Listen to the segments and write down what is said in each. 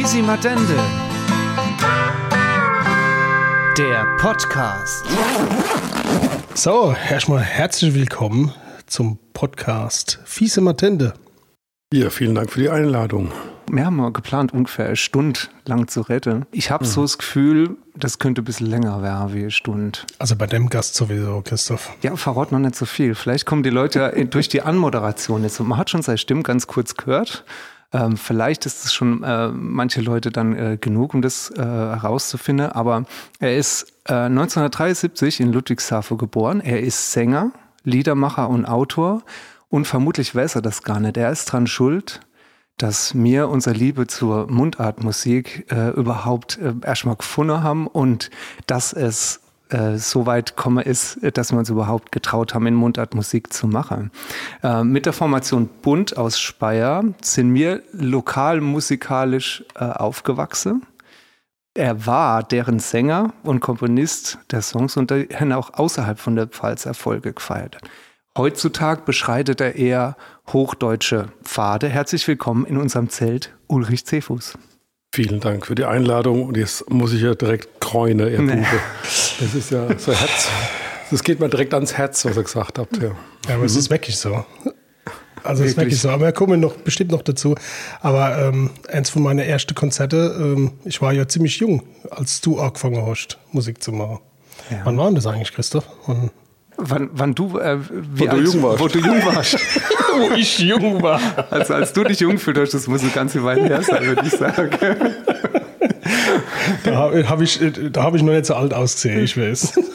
Fisimatende. Der Podcast. So, erstmal herzlich willkommen zum Podcast Fiese Matende. Ja, vielen Dank für die Einladung. Wir haben mal geplant, ungefähr eine Stunde lang zu retten. Ich habe mhm. so das Gefühl, das könnte ein bisschen länger werden wie eine Stunde. Also bei dem Gast sowieso, Christoph. Ja, verrat noch nicht so viel. Vielleicht kommen die Leute durch die Anmoderation jetzt. Und man hat schon seine Stimme ganz kurz gehört. Ähm, vielleicht ist es schon äh, manche Leute dann äh, genug, um das äh, herauszufinden. Aber er ist 1973 äh, in Ludwigshafen geboren. Er ist Sänger, Liedermacher und Autor. Und vermutlich weiß er das gar nicht. Er ist dran schuld, dass mir unsere Liebe zur Mundartmusik äh, überhaupt äh, erstmal gefunden haben und dass es äh, so weit komme ist, dass wir uns überhaupt getraut haben, in Mundartmusik zu machen. Äh, mit der Formation Bund aus Speyer sind wir lokal musikalisch äh, aufgewachsen. Er war deren Sänger und Komponist der Songs und dahin auch außerhalb von der Pfalz Erfolge gefeiert. Heutzutage beschreitet er eher hochdeutsche Pfade. Herzlich willkommen in unserem Zelt, Ulrich Cephus. Vielen Dank für die Einladung. Und jetzt muss ich ja direkt kräune, ihr nee. Das ist ja so Herz. Das geht mir direkt ans Herz, was ihr gesagt habt. Ja, ja aber es ist wirklich so. Also es ist wirklich so. Aber wir kommen noch bestimmt noch dazu. Aber ähm, eins von meinen ersten Konzerte, ähm, ich war ja ziemlich jung, als du angefangen hast, Musik zu machen. Ja. Wann war denn das eigentlich, Christoph? Und Wann, wann du, äh, wie wo, du jung warst. wo du jung warst. wo ich jung war. Also als du dich jung fühlst, das muss eine ganze Weile her sein, würde ich sagen. da habe ich, hab ich noch nicht so alt ausgesehen, ich weiß.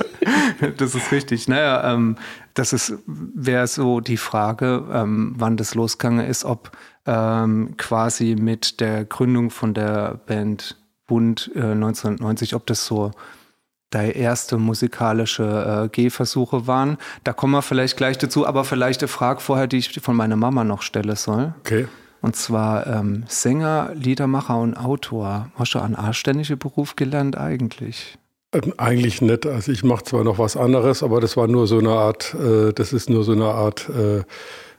Das ist richtig. Naja, ähm, das wäre so die Frage, ähm, wann das losgegangen ist, ob ähm, quasi mit der Gründung von der Band Bund äh, 1990, ob das so deine erste musikalische äh, Gehversuche waren. Da kommen wir vielleicht gleich dazu, aber vielleicht eine Frage vorher, die ich von meiner Mama noch stellen soll. Okay. Und zwar ähm, Sänger, Liedermacher und Autor. Hast du einen anständigen Beruf gelernt eigentlich? Ähm, eigentlich nicht. Also ich mache zwar noch was anderes, aber das war nur so eine Art, äh, das ist nur so eine Art äh,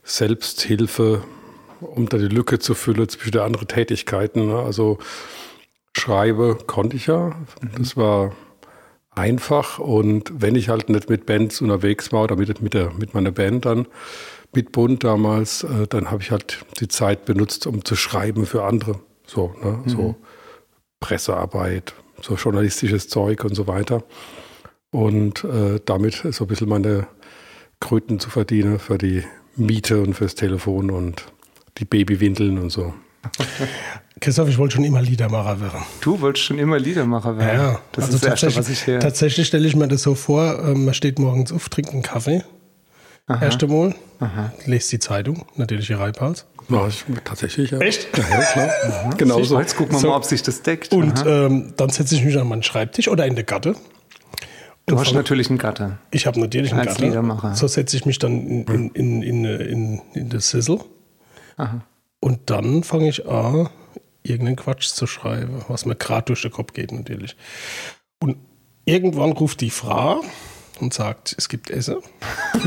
Selbsthilfe, um da die Lücke zu füllen zwischen den anderen Tätigkeiten. Ne? Also schreibe konnte ich ja. Das war einfach. Und wenn ich halt nicht mit Bands unterwegs war oder mit, mit, der, mit meiner Band dann, mit Bund damals, äh, dann habe ich halt die Zeit benutzt, um zu schreiben für andere. So, ne? Mhm. so Pressearbeit, so journalistisches Zeug und so weiter. Und äh, damit so ein bisschen meine Kröten zu verdienen für die Miete und fürs Telefon und die Babywindeln und so. Christoph, ich wollte schon immer Liedermacher werden. Du wolltest schon immer Liedermacher werden? Ja, das also ist das Erste, was ich höre. Tatsächlich stelle ich mir das so vor, ähm, man steht morgens auf, trinkt einen Kaffee, Aha. erste Mal, Aha. lest die Zeitung, natürlich die Reipals. Mach ich tatsächlich, ja. Echt? Ja, ja klar. Genau so. Jetzt gucken wir so. mal, ob sich das deckt. Und ähm, dann setze ich mich an meinen Schreibtisch oder in der Gatte. Du hast natürlich einen Gatte. Ich habe natürlich einen Als Gatte. Liedermacher. So setze ich mich dann in, in, in, in, in, in das Sizzle. Aha. Und dann fange ich an, irgendeinen Quatsch zu schreiben, was mir gerade durch den Kopf geht natürlich. Und irgendwann ruft die Frau und sagt, es gibt Essen.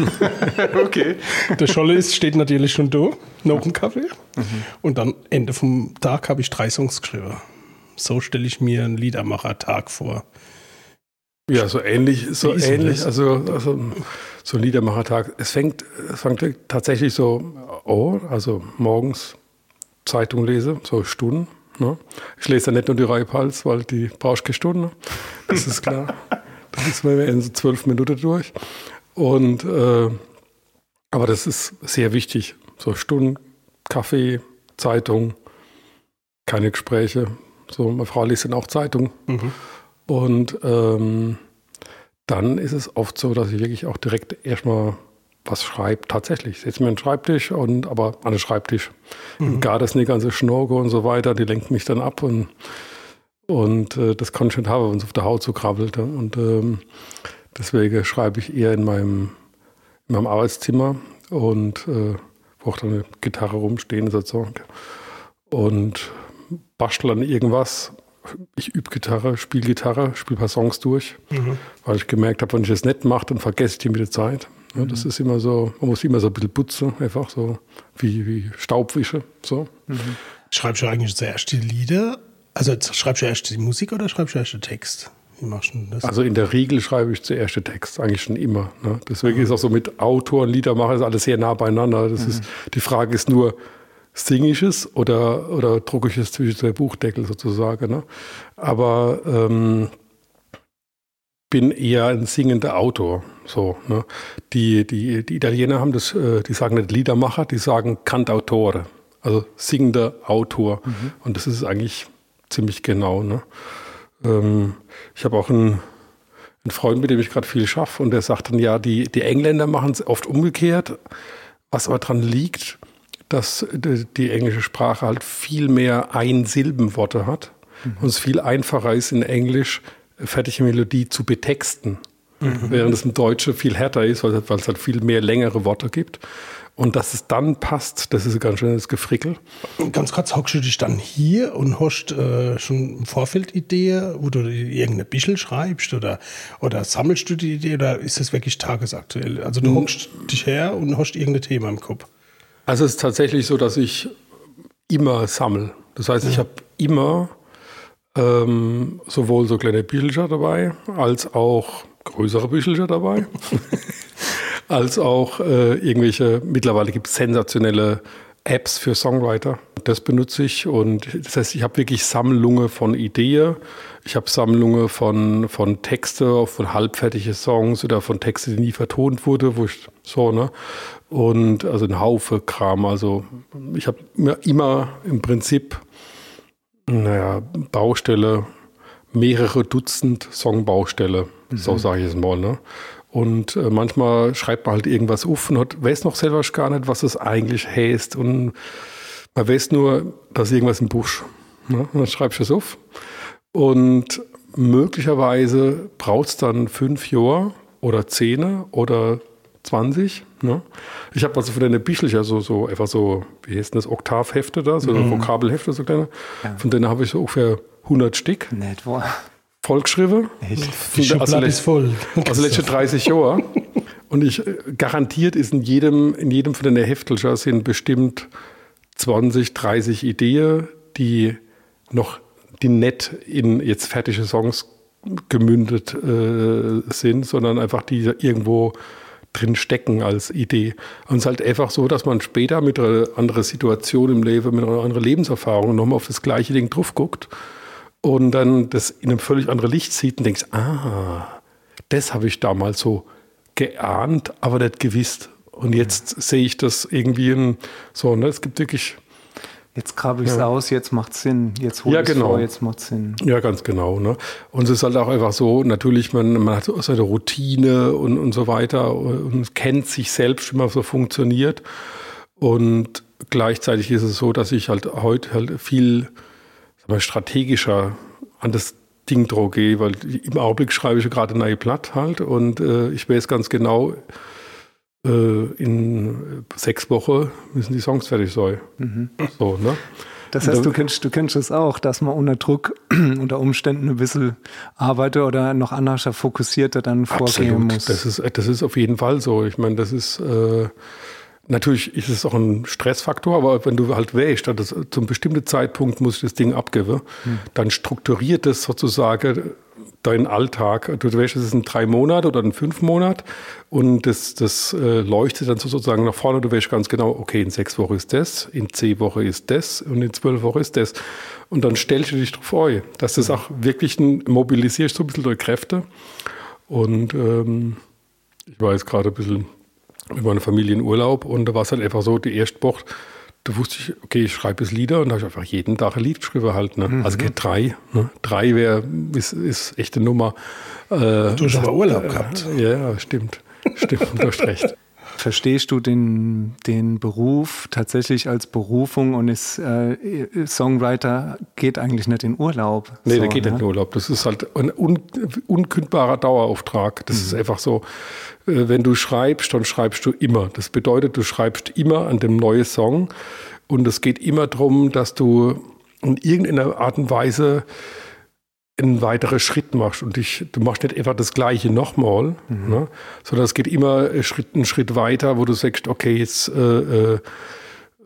okay. Der Scholle ist, steht natürlich schon da, noch ein Kaffee. Mhm. Und dann Ende vom Tag habe ich drei Songs geschrieben. So stelle ich mir einen Liedermacher-Tag vor. Ja, so ähnlich, so ähnlich. Also, also so ein Liedermacher-Tag. Es fängt, es fängt tatsächlich so an, also morgens Zeitung lese, so Stunden. Ne? Ich lese ja nicht nur die Reibhals, weil die brauchst keine Stunden. Ne? Das ist klar. das ist mir in so zwölf Minuten durch. Und äh, aber das ist sehr wichtig. So Stunden, Kaffee, Zeitung, keine Gespräche. So, meine Frau liest dann auch Zeitung. Mhm. Und ähm, dann ist es oft so, dass ich wirklich auch direkt erstmal was schreibt. Tatsächlich, setze mir einen Schreibtisch und aber an den Schreibtisch. Mhm. Gar das nicht ganze Schnorke und so weiter, die lenkt mich dann ab und, und äh, das kann ich nicht haben, wenn es auf der Haut so krabbelt. Und ähm, deswegen schreibe ich eher in meinem, in meinem Arbeitszimmer und äh, wo auch dann eine Gitarre rumstehen sozusagen. Und bastel dann irgendwas. Ich übe Gitarre, spiele Gitarre, spiele ein paar Songs durch, mhm. weil ich gemerkt habe, wenn ich das nicht mache, dann vergesse ich die mit der Zeit. Ja, das ist immer so, man muss immer so ein bisschen putzen, einfach so wie, wie Staubwische. So. Mhm. Schreibst du eigentlich zuerst die Lieder Also schreibst du erst die Musik oder schreibst du erst den Text? Wie machst du das? Also in der Regel schreibe ich zuerst den Text, eigentlich schon immer. Ne? Deswegen mhm. ist auch so mit Autor und Liedermacher ist alles sehr nah beieinander. Das mhm. ist, die Frage ist nur, singe ich es oder, oder drucke ich es zwischen zwei Buchdeckel sozusagen. Ne? Aber ähm, bin eher ein singender Autor. So, ne? die, die, die Italiener haben das, äh, die sagen nicht Liedermacher, die sagen Cantautore, also singender Autor. Mhm. Und das ist eigentlich ziemlich genau. Ne? Ähm, ich habe auch einen, einen, Freund, mit dem ich gerade viel schaffe, und der sagt dann, ja, die, die Engländer machen es oft umgekehrt, was aber daran liegt, dass die, die englische Sprache halt viel mehr Einsilbenworte hat mhm. und es viel einfacher ist in Englisch fertige Melodie zu betexten. Mhm. Während es im Deutschen viel härter ist, weil, weil es halt viel mehr längere Worte gibt. Und dass es dann passt, das ist ein ganz schönes Gefrickel. Ganz kurz, hockst du dich dann hier und hast äh, schon im Vorfeld Idee, wo du irgendeine Bischel schreibst oder, oder sammelst du die Idee oder ist das wirklich tagesaktuell? Also du hm. hockst dich her und hast irgendein Thema im Kopf. Also es ist tatsächlich so, dass ich immer sammle. Das heißt, ich habe immer ähm, sowohl so kleine Büchelchen dabei, als auch größere Büchelchen dabei, als auch äh, irgendwelche, mittlerweile gibt es sensationelle Apps für Songwriter. Das benutze ich und das heißt, ich habe wirklich Sammlungen von Ideen. Ich habe Sammlungen von, von Texte, von halbfertige Songs oder von Texten, die nie vertont wurde, wo ich so, ne? Und also ein Haufe Kram. Also ich habe immer im Prinzip naja, Baustelle, mehrere Dutzend Songbaustelle, mhm. so sage ich es mal. Ne? Und äh, manchmal schreibt man halt irgendwas auf und hat, weiß noch selber gar nicht, was es eigentlich heißt. Und man weiß nur, dass irgendwas im Busch. Ne? Und dann schreibst du es auf. Und möglicherweise braucht es dann fünf Jahre oder zehn oder 20. Ne? Ich habe also von den Bischlicher so, so einfach so, wie heißt das, Oktavhefte da, so mhm. Vokabelhefte, so kleine. Ja. Von denen habe ich so ungefähr 100 Stück. Nicht wahr? Vollgeschrieben. Die also, ist voll. Also letzte 30 Jahre. Und ich äh, garantiert ist in jedem, in jedem von den Heftelcher sind bestimmt 20, 30 Ideen, die noch, die nett in jetzt fertige Songs gemündet äh, sind, sondern einfach die irgendwo drin stecken als Idee. Und es ist halt einfach so, dass man später mit einer anderen Situation im Leben, mit einer anderen Lebenserfahrung nochmal auf das gleiche Ding drauf guckt und dann das in einem völlig anderen Licht sieht und denkt, ah, das habe ich damals so geahnt, aber nicht gewusst. Und jetzt sehe ich das irgendwie in, so, ne, es gibt wirklich Jetzt grabe ich es ja. aus, jetzt macht Sinn. Jetzt hole ja, ich genau. vor, jetzt macht Sinn. Ja, ganz genau. Ne? Und es ist halt auch einfach so, natürlich, man, man hat so seine Routine und, und so weiter und kennt sich selbst, wie man so funktioniert. Und gleichzeitig ist es so, dass ich halt heute halt viel mal, strategischer an das Ding drauf gehe, weil im Augenblick schreibe ich gerade ein neues Blatt halt und äh, ich weiß ganz genau, in sechs Wochen müssen die Songs fertig sein. Mhm. So, ne? Das heißt, du kennst, du kennst es auch, dass man unter Druck, unter Umständen ein bisschen arbeitet oder noch anders fokussierter dann vorgehen Absolut. muss. Das ist, das ist auf jeden Fall so. Ich meine, das ist, äh, natürlich ist es auch ein Stressfaktor, aber wenn du halt wählst, also zum bestimmten Zeitpunkt muss ich das Ding abgeben, hm. dann strukturiert es sozusagen deinen Alltag. Du weißt, es ist ein drei Monat oder ein fünf Monat und das, das äh, leuchtet dann sozusagen nach vorne. Du weißt ganz genau, okay, in sechs Wochen ist das, in zehn Wochen ist das und in zwölf Wochen ist das. Und dann stellst du dich darauf vor, dass das auch wirklich ein, mobilisierst so ein bisschen durch Kräfte. Und ähm, ich war jetzt gerade ein bisschen mit meiner Familie in Urlaub und da war es halt einfach so, die erste Woche da wusste ich, okay, ich schreibe jetzt Lieder und da habe ich einfach jeden Tag ein Lied geschrieben halt. Ne? Mhm. Also geht drei. Ne? Drei wäre, ist, ist echte Nummer. Äh, du hast aber Urlaub gehabt. Ja, ja, stimmt. Stimmt, du hast recht. Verstehst du den, den Beruf tatsächlich als Berufung und ist äh, Songwriter geht eigentlich nicht in Urlaub? Nee, so, der geht ne? nicht in Urlaub. Das ist halt ein un, unkündbarer Dauerauftrag. Das mhm. ist einfach so, äh, wenn du schreibst, dann schreibst du immer. Das bedeutet, du schreibst immer an dem neuen Song und es geht immer darum, dass du in irgendeiner Art und Weise einen weiteren Schritt machst und dich, du machst nicht einfach das Gleiche nochmal, mhm. ne, sondern es geht immer einen Schritt, einen Schritt weiter, wo du sagst, okay, jetzt äh, äh,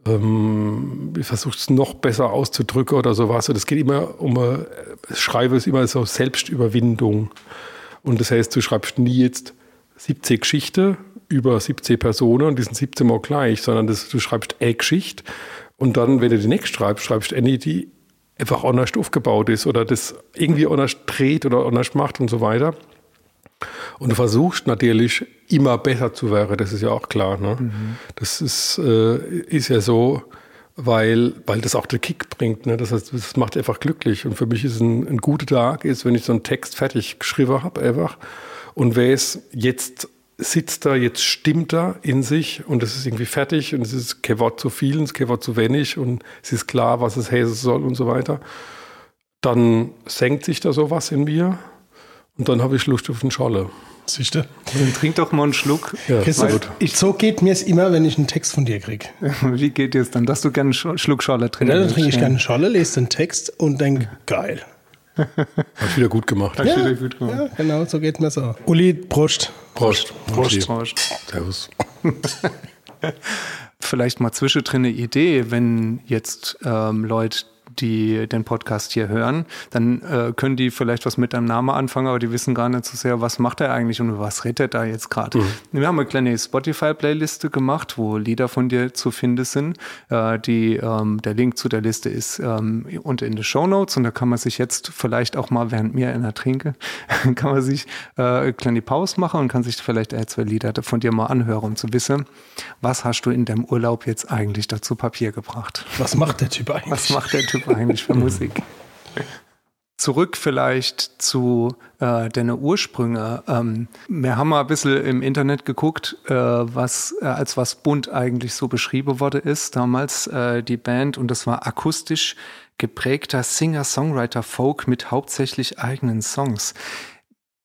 ähm, ich versuche es noch besser auszudrücken oder sowas. Und es geht immer um, äh, Schreibe ist immer so Selbstüberwindung. Und das heißt, du schreibst nie jetzt 70 Geschichten über 70 Personen und die sind 17 Mal gleich, sondern das, du schreibst eine Geschichte und dann, wenn du die nächste schreibst, schreibst du die einfach anders aufgebaut ist oder das irgendwie anders dreht oder anders macht und so weiter. Und du versuchst natürlich immer besser zu werden, das ist ja auch klar. Ne? Mhm. Das ist, äh, ist ja so, weil, weil das auch den Kick bringt. Ne? Das, heißt, das macht einfach glücklich. Und für mich ist ein, ein guter Tag, ist, wenn ich so einen Text fertig geschrieben habe, einfach. Und wer es jetzt sitzt da, jetzt stimmt da in sich und es ist irgendwie fertig und es ist kein Wort zu viel und es ist kein Wort zu wenig und es ist klar, was es heißen soll und so weiter. Dann senkt sich da sowas in mir und dann habe ich Lust auf einen Scholle. Siehst du? Dann trink doch mal einen Schluck. Ja, Christoph, ich, so geht mir es immer, wenn ich einen Text von dir kriege. Wie geht dir es dann, dass du gerne einen Schluck Scholle trinkst? Ja, dann trinke ich gerne eine Scholle, lese den Text und denke, geil. Hast wieder gut gemacht. Ja, wieder gut gemacht. ja, genau, so geht mir so. Uli, Prost. Prost. Prost. Prost. Servus. Vielleicht mal zwischendrin eine Idee, wenn jetzt ähm, Leute die den Podcast hier hören, dann äh, können die vielleicht was mit deinem Namen anfangen, aber die wissen gar nicht so sehr, was macht er eigentlich und was redet er da jetzt gerade. Mhm. Wir haben eine kleine Spotify-Playliste gemacht, wo Lieder von dir zu finden sind. Äh, die, ähm, der Link zu der Liste ist ähm, unten in den Show Notes und da kann man sich jetzt vielleicht auch mal, während mir einer trinke, kann man sich äh, eine kleine Pause machen und kann sich vielleicht ein, zwei Lieder von dir mal anhören, um zu wissen, was hast du in deinem Urlaub jetzt eigentlich dazu Papier gebracht? Was macht der Typ eigentlich? Was macht der Typ eigentlich für Musik? Zurück vielleicht zu äh, deine Ursprünge. Ähm, wir haben mal ein bisschen im Internet geguckt, äh, was äh, als was bunt eigentlich so beschrieben worden ist. Damals äh, die Band und das war akustisch geprägter Singer-Songwriter-Folk mit hauptsächlich eigenen Songs.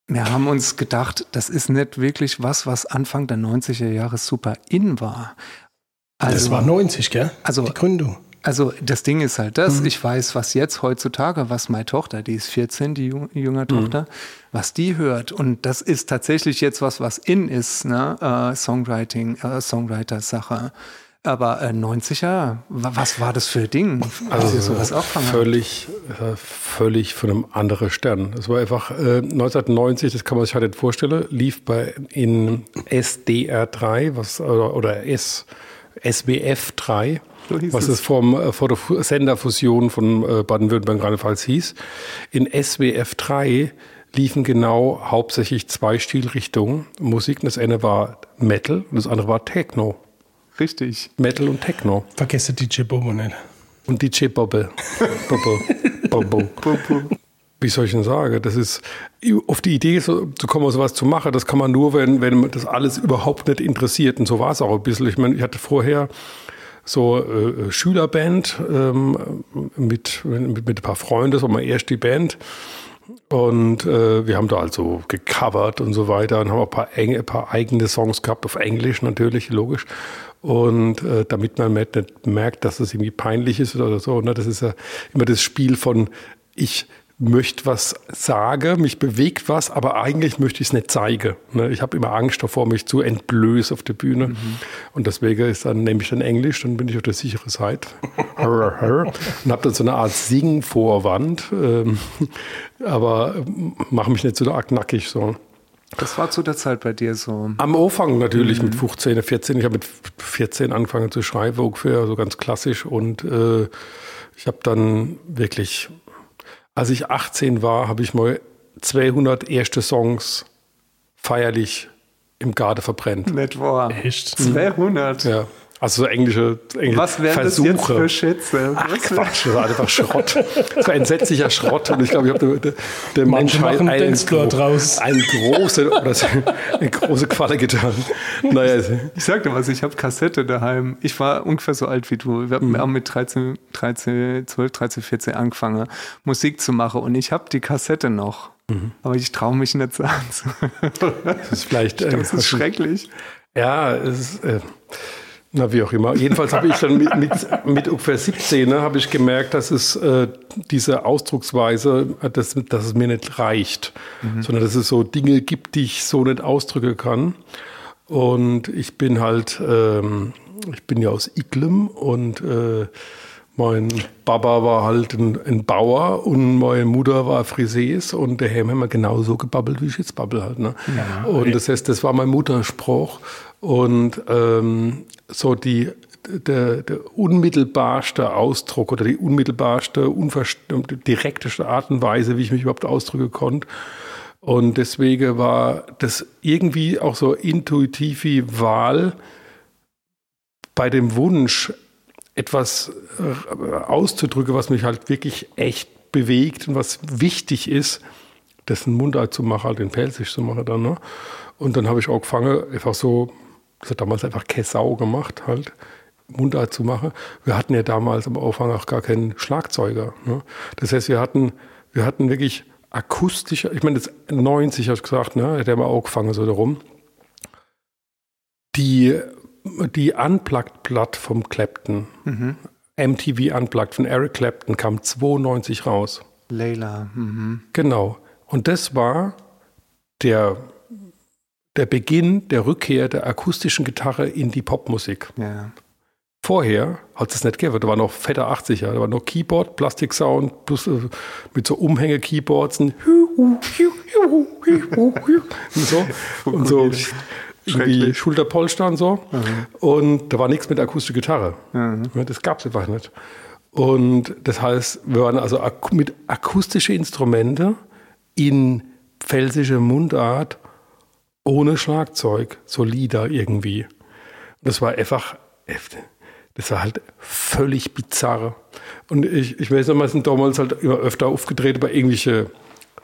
Wir haben uns gedacht, das ist nicht wirklich was, was Anfang der 90er Jahre super in war. Also, das war 90, gell? Also die Gründung. Also das Ding ist halt das, mhm. ich weiß, was jetzt heutzutage, was meine Tochter, die ist 14, die jüngere mhm. Tochter, mhm. was die hört. Und das ist tatsächlich jetzt was, was in ist, ne? Äh, Songwriting, äh, Songwriter-Sache. Aber äh, 90er, was war das für ein Ding? Also sowas auch völlig, äh, völlig von einem anderen Stern. Es war einfach äh, 1990, das kann man sich halt nicht vorstellen, lief bei in SDR3 was, oder, oder S, SBF3 so was es vom, äh, vor der Senderfusion von äh, Baden-Württemberg Rheinland-Pfalz hieß. In SWF 3 liefen genau hauptsächlich zwei Stilrichtungen Musik. Das eine war Metal und das andere war Techno. Richtig. Metal und Techno. Vergesse DJ Bobo nicht. Und DJ Bobbe. Bobo. Bobo. Bobo. Wie soll ich denn sagen? Das ist auf die Idee so, zu kommen, sowas zu machen, das kann man nur, wenn, wenn das alles überhaupt nicht interessiert. Und so war es auch ein bisschen. Ich meine, ich hatte vorher so äh, Schülerband ähm, mit, mit, mit ein paar Freunden, mal erst die Band. Und äh, wir haben da also gecovert und so weiter und haben auch ein paar, eng, ein paar eigene Songs gehabt, auf Englisch natürlich, logisch. Und äh, damit man nicht merkt, dass das irgendwie peinlich ist oder so. Ne? Das ist ja immer das Spiel von, ich möchte was sagen, mich bewegt was, aber eigentlich möchte ich es nicht zeigen. Ne? Ich habe immer Angst davor, mich zu entblößen auf der Bühne. Mhm. Und deswegen ist dann, nehme ich dann Englisch, dann bin ich auf der sicheren Seite. und habe dann so eine Art Sing-Vorwand, ähm, aber mache mich nicht so arg nackig. So. Das war zu der Zeit bei dir so? Am Anfang natürlich mhm. mit 15, 14. Ich habe mit 14 angefangen zu schreiben, ungefähr, so ganz klassisch. Und äh, ich habe dann wirklich als ich 18 war, habe ich mal 200 erste Songs feierlich im Garde verbrennt. Nicht wahr? Echt? 200? Ja. Also so englische, englische Was wären Versuche. das jetzt für Schätze? Ach Quatsch, das war einfach Schrott. Das war entsetzlicher Schrott. Und ich glaube, ich habe der, der Menschheit einen, einen, draus. einen große, oder eine große Qualle getan. Naja. Ich sagte was, ich habe Kassette daheim. Ich war ungefähr so alt wie du. Wir haben mhm. mit 13, 13, 12, 13, 14 angefangen, Musik zu machen. Und ich habe die Kassette noch. Mhm. Aber ich traue mich nicht zu sagen. Das ist vielleicht. Ich glaub, das ist schrecklich. Ja, es ist. Äh, na, wie auch immer. Jedenfalls habe ich dann mit, mit, mit ungefähr 17 ne, habe ich gemerkt, dass es äh, diese Ausdrucksweise, dass, dass es mir nicht reicht, mhm. sondern dass es so Dinge gibt, die ich so nicht ausdrücken kann. Und ich bin halt ähm, ich bin ja aus Iglem und äh, mein Papa war halt ein, ein, Bauer und meine Mutter war Frisees und der haben immer genauso gebabbelt, wie ich jetzt babbel halt. Ne? Ja, und das heißt, das war mein Mutterspruch. Und ähm, so die, der, der unmittelbarste Ausdruck oder die unmittelbarste, direkteste Art und Weise, wie ich mich überhaupt ausdrücken konnte. Und deswegen war das irgendwie auch so intuitiv wie Wahl bei dem Wunsch, etwas äh, auszudrücken, was mich halt wirklich echt bewegt und was wichtig ist, dessen Mundart zu machen, halt den Pelzig zu machen dann. Ne? Und dann habe ich auch gefangen, einfach so, das hat damals einfach Kessau gemacht, halt, Mundart zu machen. Wir hatten ja damals am Anfang auch gar keinen Schlagzeuger. Ne? Das heißt, wir hatten, wir hatten wirklich akustische, ich meine, das 90 hast du gesagt, ne? Der hat mal auch gefangen so darum. Die die Unplugged-Platt vom Clapton, mhm. MTV Unplugged von Eric Clapton, kam 92 raus. Layla. Mhm. Genau. Und das war der, der Beginn der Rückkehr der akustischen Gitarre in die Popmusik. Ja. Vorher hat es nicht gegeben. Da war noch fetter 80er. Da war noch Keyboard, Plastiksound, plus, äh, mit so Umhänge-Keyboards und, und so. Und so irgendwie Schulterpolster und so. Mhm. Und da war nichts mit akustischer Gitarre. Mhm. Das gab es einfach nicht. Und das heißt, wir waren also mit akustischen Instrumenten in pfälzischer Mundart ohne Schlagzeug, solider irgendwie. Und das war einfach, das war halt völlig bizarr. Und ich, ich weiß noch, wir sind damals halt immer öfter aufgetreten bei irgendwelche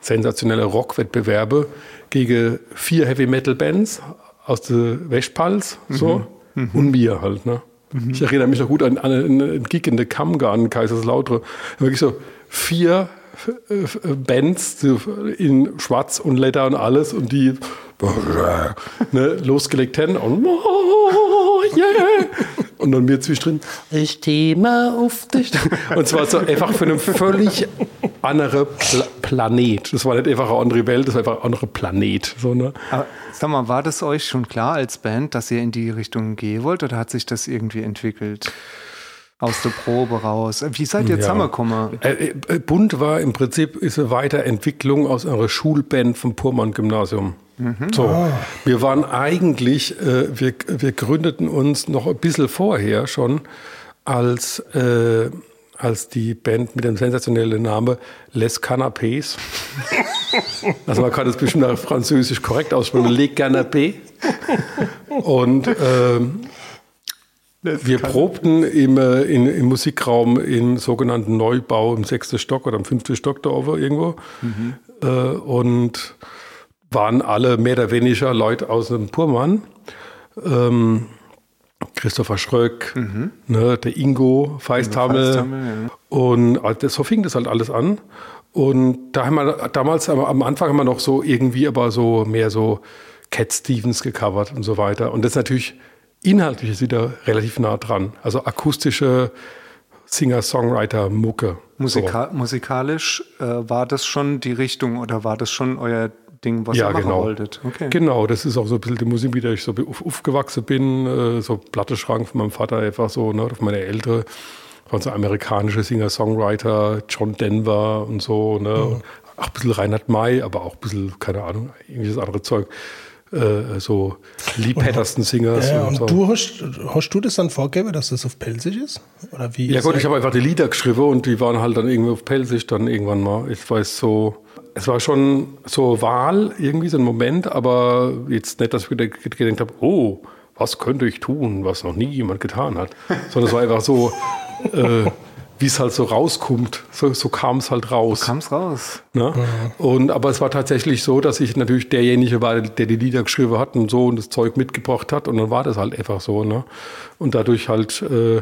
sensationelle Rockwettbewerbe gegen vier Heavy Metal Bands aus der Westpals so mhm. und mir halt. Ne? Mhm. Ich erinnere mich noch gut an, an einen Gig in der Kammgarten, Kaiserslautern. Wirklich so vier äh, Bands in Schwarz und Leder und alles und die ne, losgelegt haben und oh, yeah. und dann mir zwischendrin ich Thema auf dich und zwar so einfach für einen völlig anderen Pla Planet. Das war nicht einfach eine andere Welt, das war einfach ein anderer Planet. So, ne? Aber Sag mal, war das euch schon klar als Band, dass ihr in die Richtung gehen wollt oder hat sich das irgendwie entwickelt? Aus der Probe raus. Wie seid ihr ja. zusammengekommen? Äh, äh, Bund war im Prinzip ist eine Weiterentwicklung aus einer Schulband vom Purmann-Gymnasium. Mhm. So, ah. wir waren eigentlich, äh, wir, wir gründeten uns noch ein bisschen vorher schon als äh, als die Band mit dem sensationellen Namen Les Canapés. also man kann das bestimmt nach Französisch korrekt aussprechen, Les Canapés. Und ähm, wir probten im, äh, in, im Musikraum im sogenannten Neubau im sechsten Stock oder im fünften Stock da oben irgendwo. Mhm. Äh, und waren alle mehr oder weniger Leute aus dem Purmann. Ähm, Christopher Schröck, mhm. ne, der Ingo Feisthamel. Ja. Und also so fing das halt alles an. Und da haben wir damals am Anfang haben wir noch so irgendwie aber so mehr so Cat Stevens gecovert und so weiter. Und das ist natürlich inhaltlich ist wieder relativ nah dran. Also akustische Singer-Songwriter-Mucke. Musika so. Musikalisch äh, war das schon die Richtung oder war das schon euer Ding, was ja, ihr machen genau. wolltet. Okay. Genau, das ist auch so ein bisschen die Musik, mit der ich so aufgewachsen bin. Äh, so Platteschrank von meinem Vater einfach so, ne, von meiner Eltern. Von so amerikanische Singer-Songwriter, John Denver und so, ne. Mhm. Auch ein bisschen Reinhard May, aber auch ein bisschen, keine Ahnung, irgendwelches andere Zeug. Äh, so Lee Patterson Singers. Ja, und, und so. du hast, hast du das dann vorgegeben, dass das auf Pelzig ist? Oder wie ja gut, ich habe einfach die Lieder geschrieben und die waren halt dann irgendwie auf Pelzig dann irgendwann mal. Ich weiß so, es war schon so Wahl, irgendwie so ein Moment, aber jetzt nicht, dass ich gedacht habe, oh, was könnte ich tun, was noch nie jemand getan hat. Sondern es war einfach so, äh, wie es halt so rauskommt. So, so kam es halt raus. kam es raus. Ne? Mhm. Und, aber es war tatsächlich so, dass ich natürlich derjenige war, der die Lieder geschrieben hat und so und das Zeug mitgebracht hat. Und dann war das halt einfach so. Ne? Und dadurch halt. Äh,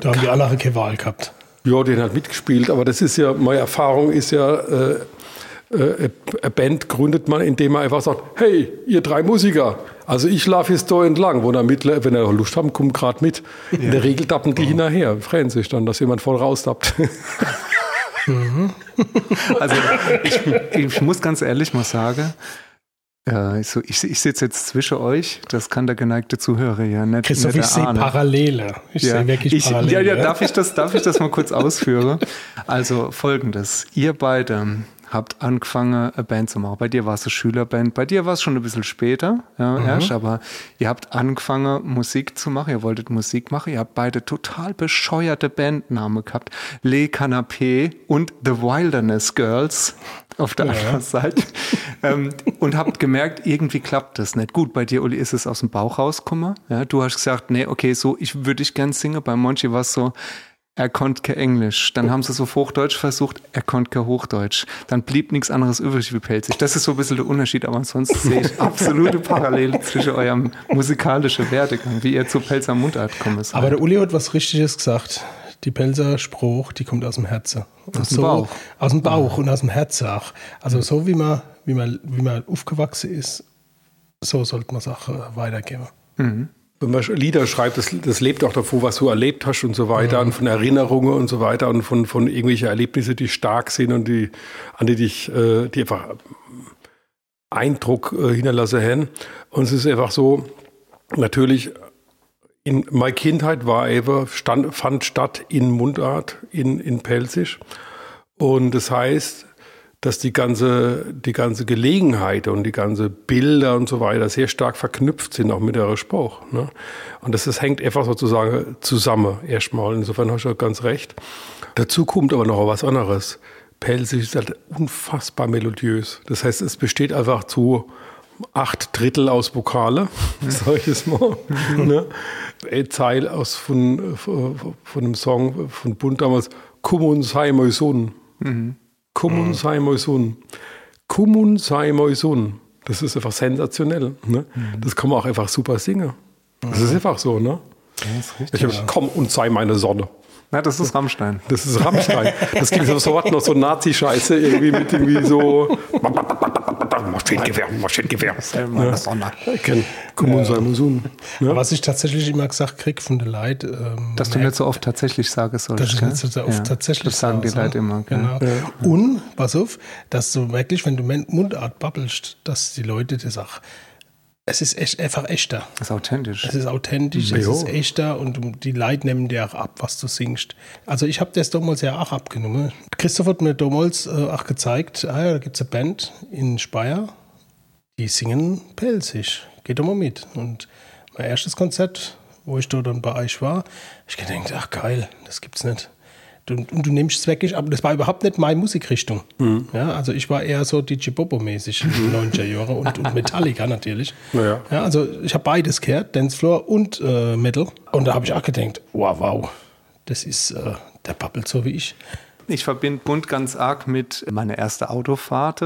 da haben die alle keine Wahl gehabt. Ja, den hat mitgespielt. Aber das ist ja, meine Erfahrung ist ja. Äh, äh, eine Band gründet man, indem man einfach sagt, hey, ihr drei Musiker, also ich laufe jetzt da entlang, wo er mit, wenn er Lust haben, kommt gerade mit. Ja. In der Regel tappen die oh. hinterher, freuen sich dann, dass jemand voll raustappt. Mhm. Also ich, ich, muss ganz ehrlich mal sagen, Äh, so, ich, ich sitze jetzt zwischen euch, das kann der geneigte Zuhörer ja nicht. Christoph, nicht ich sehe Parallele. Ich ja, sehe wirklich ich, Parallele. Ja, ja, darf ich das, darf ich das mal kurz ausführen? Also folgendes. Ihr beide habt angefangen, eine Band zu machen. Bei dir war es eine Schülerband, bei dir war es schon ein bisschen später, ja, mhm. erst, aber ihr habt angefangen, Musik zu machen, ihr wolltet Musik machen, ihr habt beide total bescheuerte Bandnamen gehabt. Le Canapé und The Wilderness Girls auf der ja. anderen Seite. ähm, und habt gemerkt, irgendwie klappt das nicht. Gut, bei dir, Uli, ist es aus dem Bauch rausgekommen. Ja, du hast gesagt, nee, okay, so, ich würde ich gern singen. Bei Monchi war es so, er konnte kein Englisch. Dann haben sie es auf Hochdeutsch versucht, er konnte kein Hochdeutsch. Dann blieb nichts anderes übrig wie Pelzig. Das ist so ein bisschen der Unterschied, aber ansonsten sehe ich absolute Parallele zwischen eurem musikalischen Werdegang, wie ihr zu Pelzer Mundart kommen Aber der Uli hat was Richtiges gesagt. Die Pelzer Spruch, die kommt aus dem Herzen. Aus dem so, Bauch. Aus dem Bauch und aus dem Herzen auch. Also so wie man, wie man, wie man aufgewachsen ist, so sollte man Sachen weitergeben. Mhm wenn man Lieder schreibt, das, das lebt auch davor, was du erlebt hast und so weiter, mhm. und von Erinnerungen und so weiter und von, von irgendwelchen Erlebnissen, die stark sind und die, an die dich, äh, die einfach Eindruck äh, hinterlassen haben. Und es ist einfach so, natürlich, in meine Kindheit war einfach, stand, fand statt in Mundart, in, in Pelzisch. Und das heißt, dass die ganze, die ganze Gelegenheit und die ganze Bilder und so weiter sehr stark verknüpft sind, auch mit der Spruch. Ne? Und das, das hängt einfach sozusagen zusammen erstmal. Insofern hast du ganz recht. Dazu kommt aber noch was anderes. Pelzig ist halt unfassbar melodiös. Das heißt, es besteht einfach zu acht Drittel aus Vokale, sag ich es mal. ne? Zeil aus von, von, von einem Song von Bund damals, Kumun sei mein Sohn. Mhm. Kumun mhm. sei moi sun. Kumun sei moi sun. Das ist einfach sensationell. Ne? Mhm. Das kann man auch einfach super singen. Das mhm. ist einfach so, ne? Richtig, ich, ja. Komm und sei meine Sonne. Ja, das ist Rammstein. Das ist Rammstein. Das klingt so was noch so Nazi-Scheiße irgendwie mit irgendwie so Maschinengewehr, Maschinengewehr. Ja. Kommunsalmusun. Ja. Was ich tatsächlich immer gesagt kriege von den Leuten. Ähm, Dass du nicht so oft tatsächlich sagen sollst. Dass ich nicht so oft ja. tatsächlich Das sagen die Leute immer. Genau. Ja. Und, pass auf, dass du wirklich, wenn du Mundart babbelst, dass die Leute das auch es ist echt, einfach echter. Es ist authentisch. Es ist authentisch, es ist echter und die Leute nehmen dir auch ab, was du singst. Also ich habe das damals ja auch abgenommen. Christoph hat mir damals äh, auch gezeigt, ah ja, da gibt es eine Band in Speyer, die singen pelzig. Geht doch mal mit. Und mein erstes Konzert, wo ich dort dann bei euch war, ich gedacht, ach geil, das gibt's nicht. Und, und du nimmst es wirklich, aber das war überhaupt nicht meine Musikrichtung. Mhm. Ja, also ich war eher so DJ Bobo-mäßig in den 90er Jahren und, und Metallica natürlich. Ja. ja also ich habe beides gehört, Dancefloor und äh, Metal. Und da habe ich auch gedacht, wow, wow, das ist, äh, der babbelt so wie ich. Ich verbinde Bund ganz arg mit meiner ersten Autofahrt.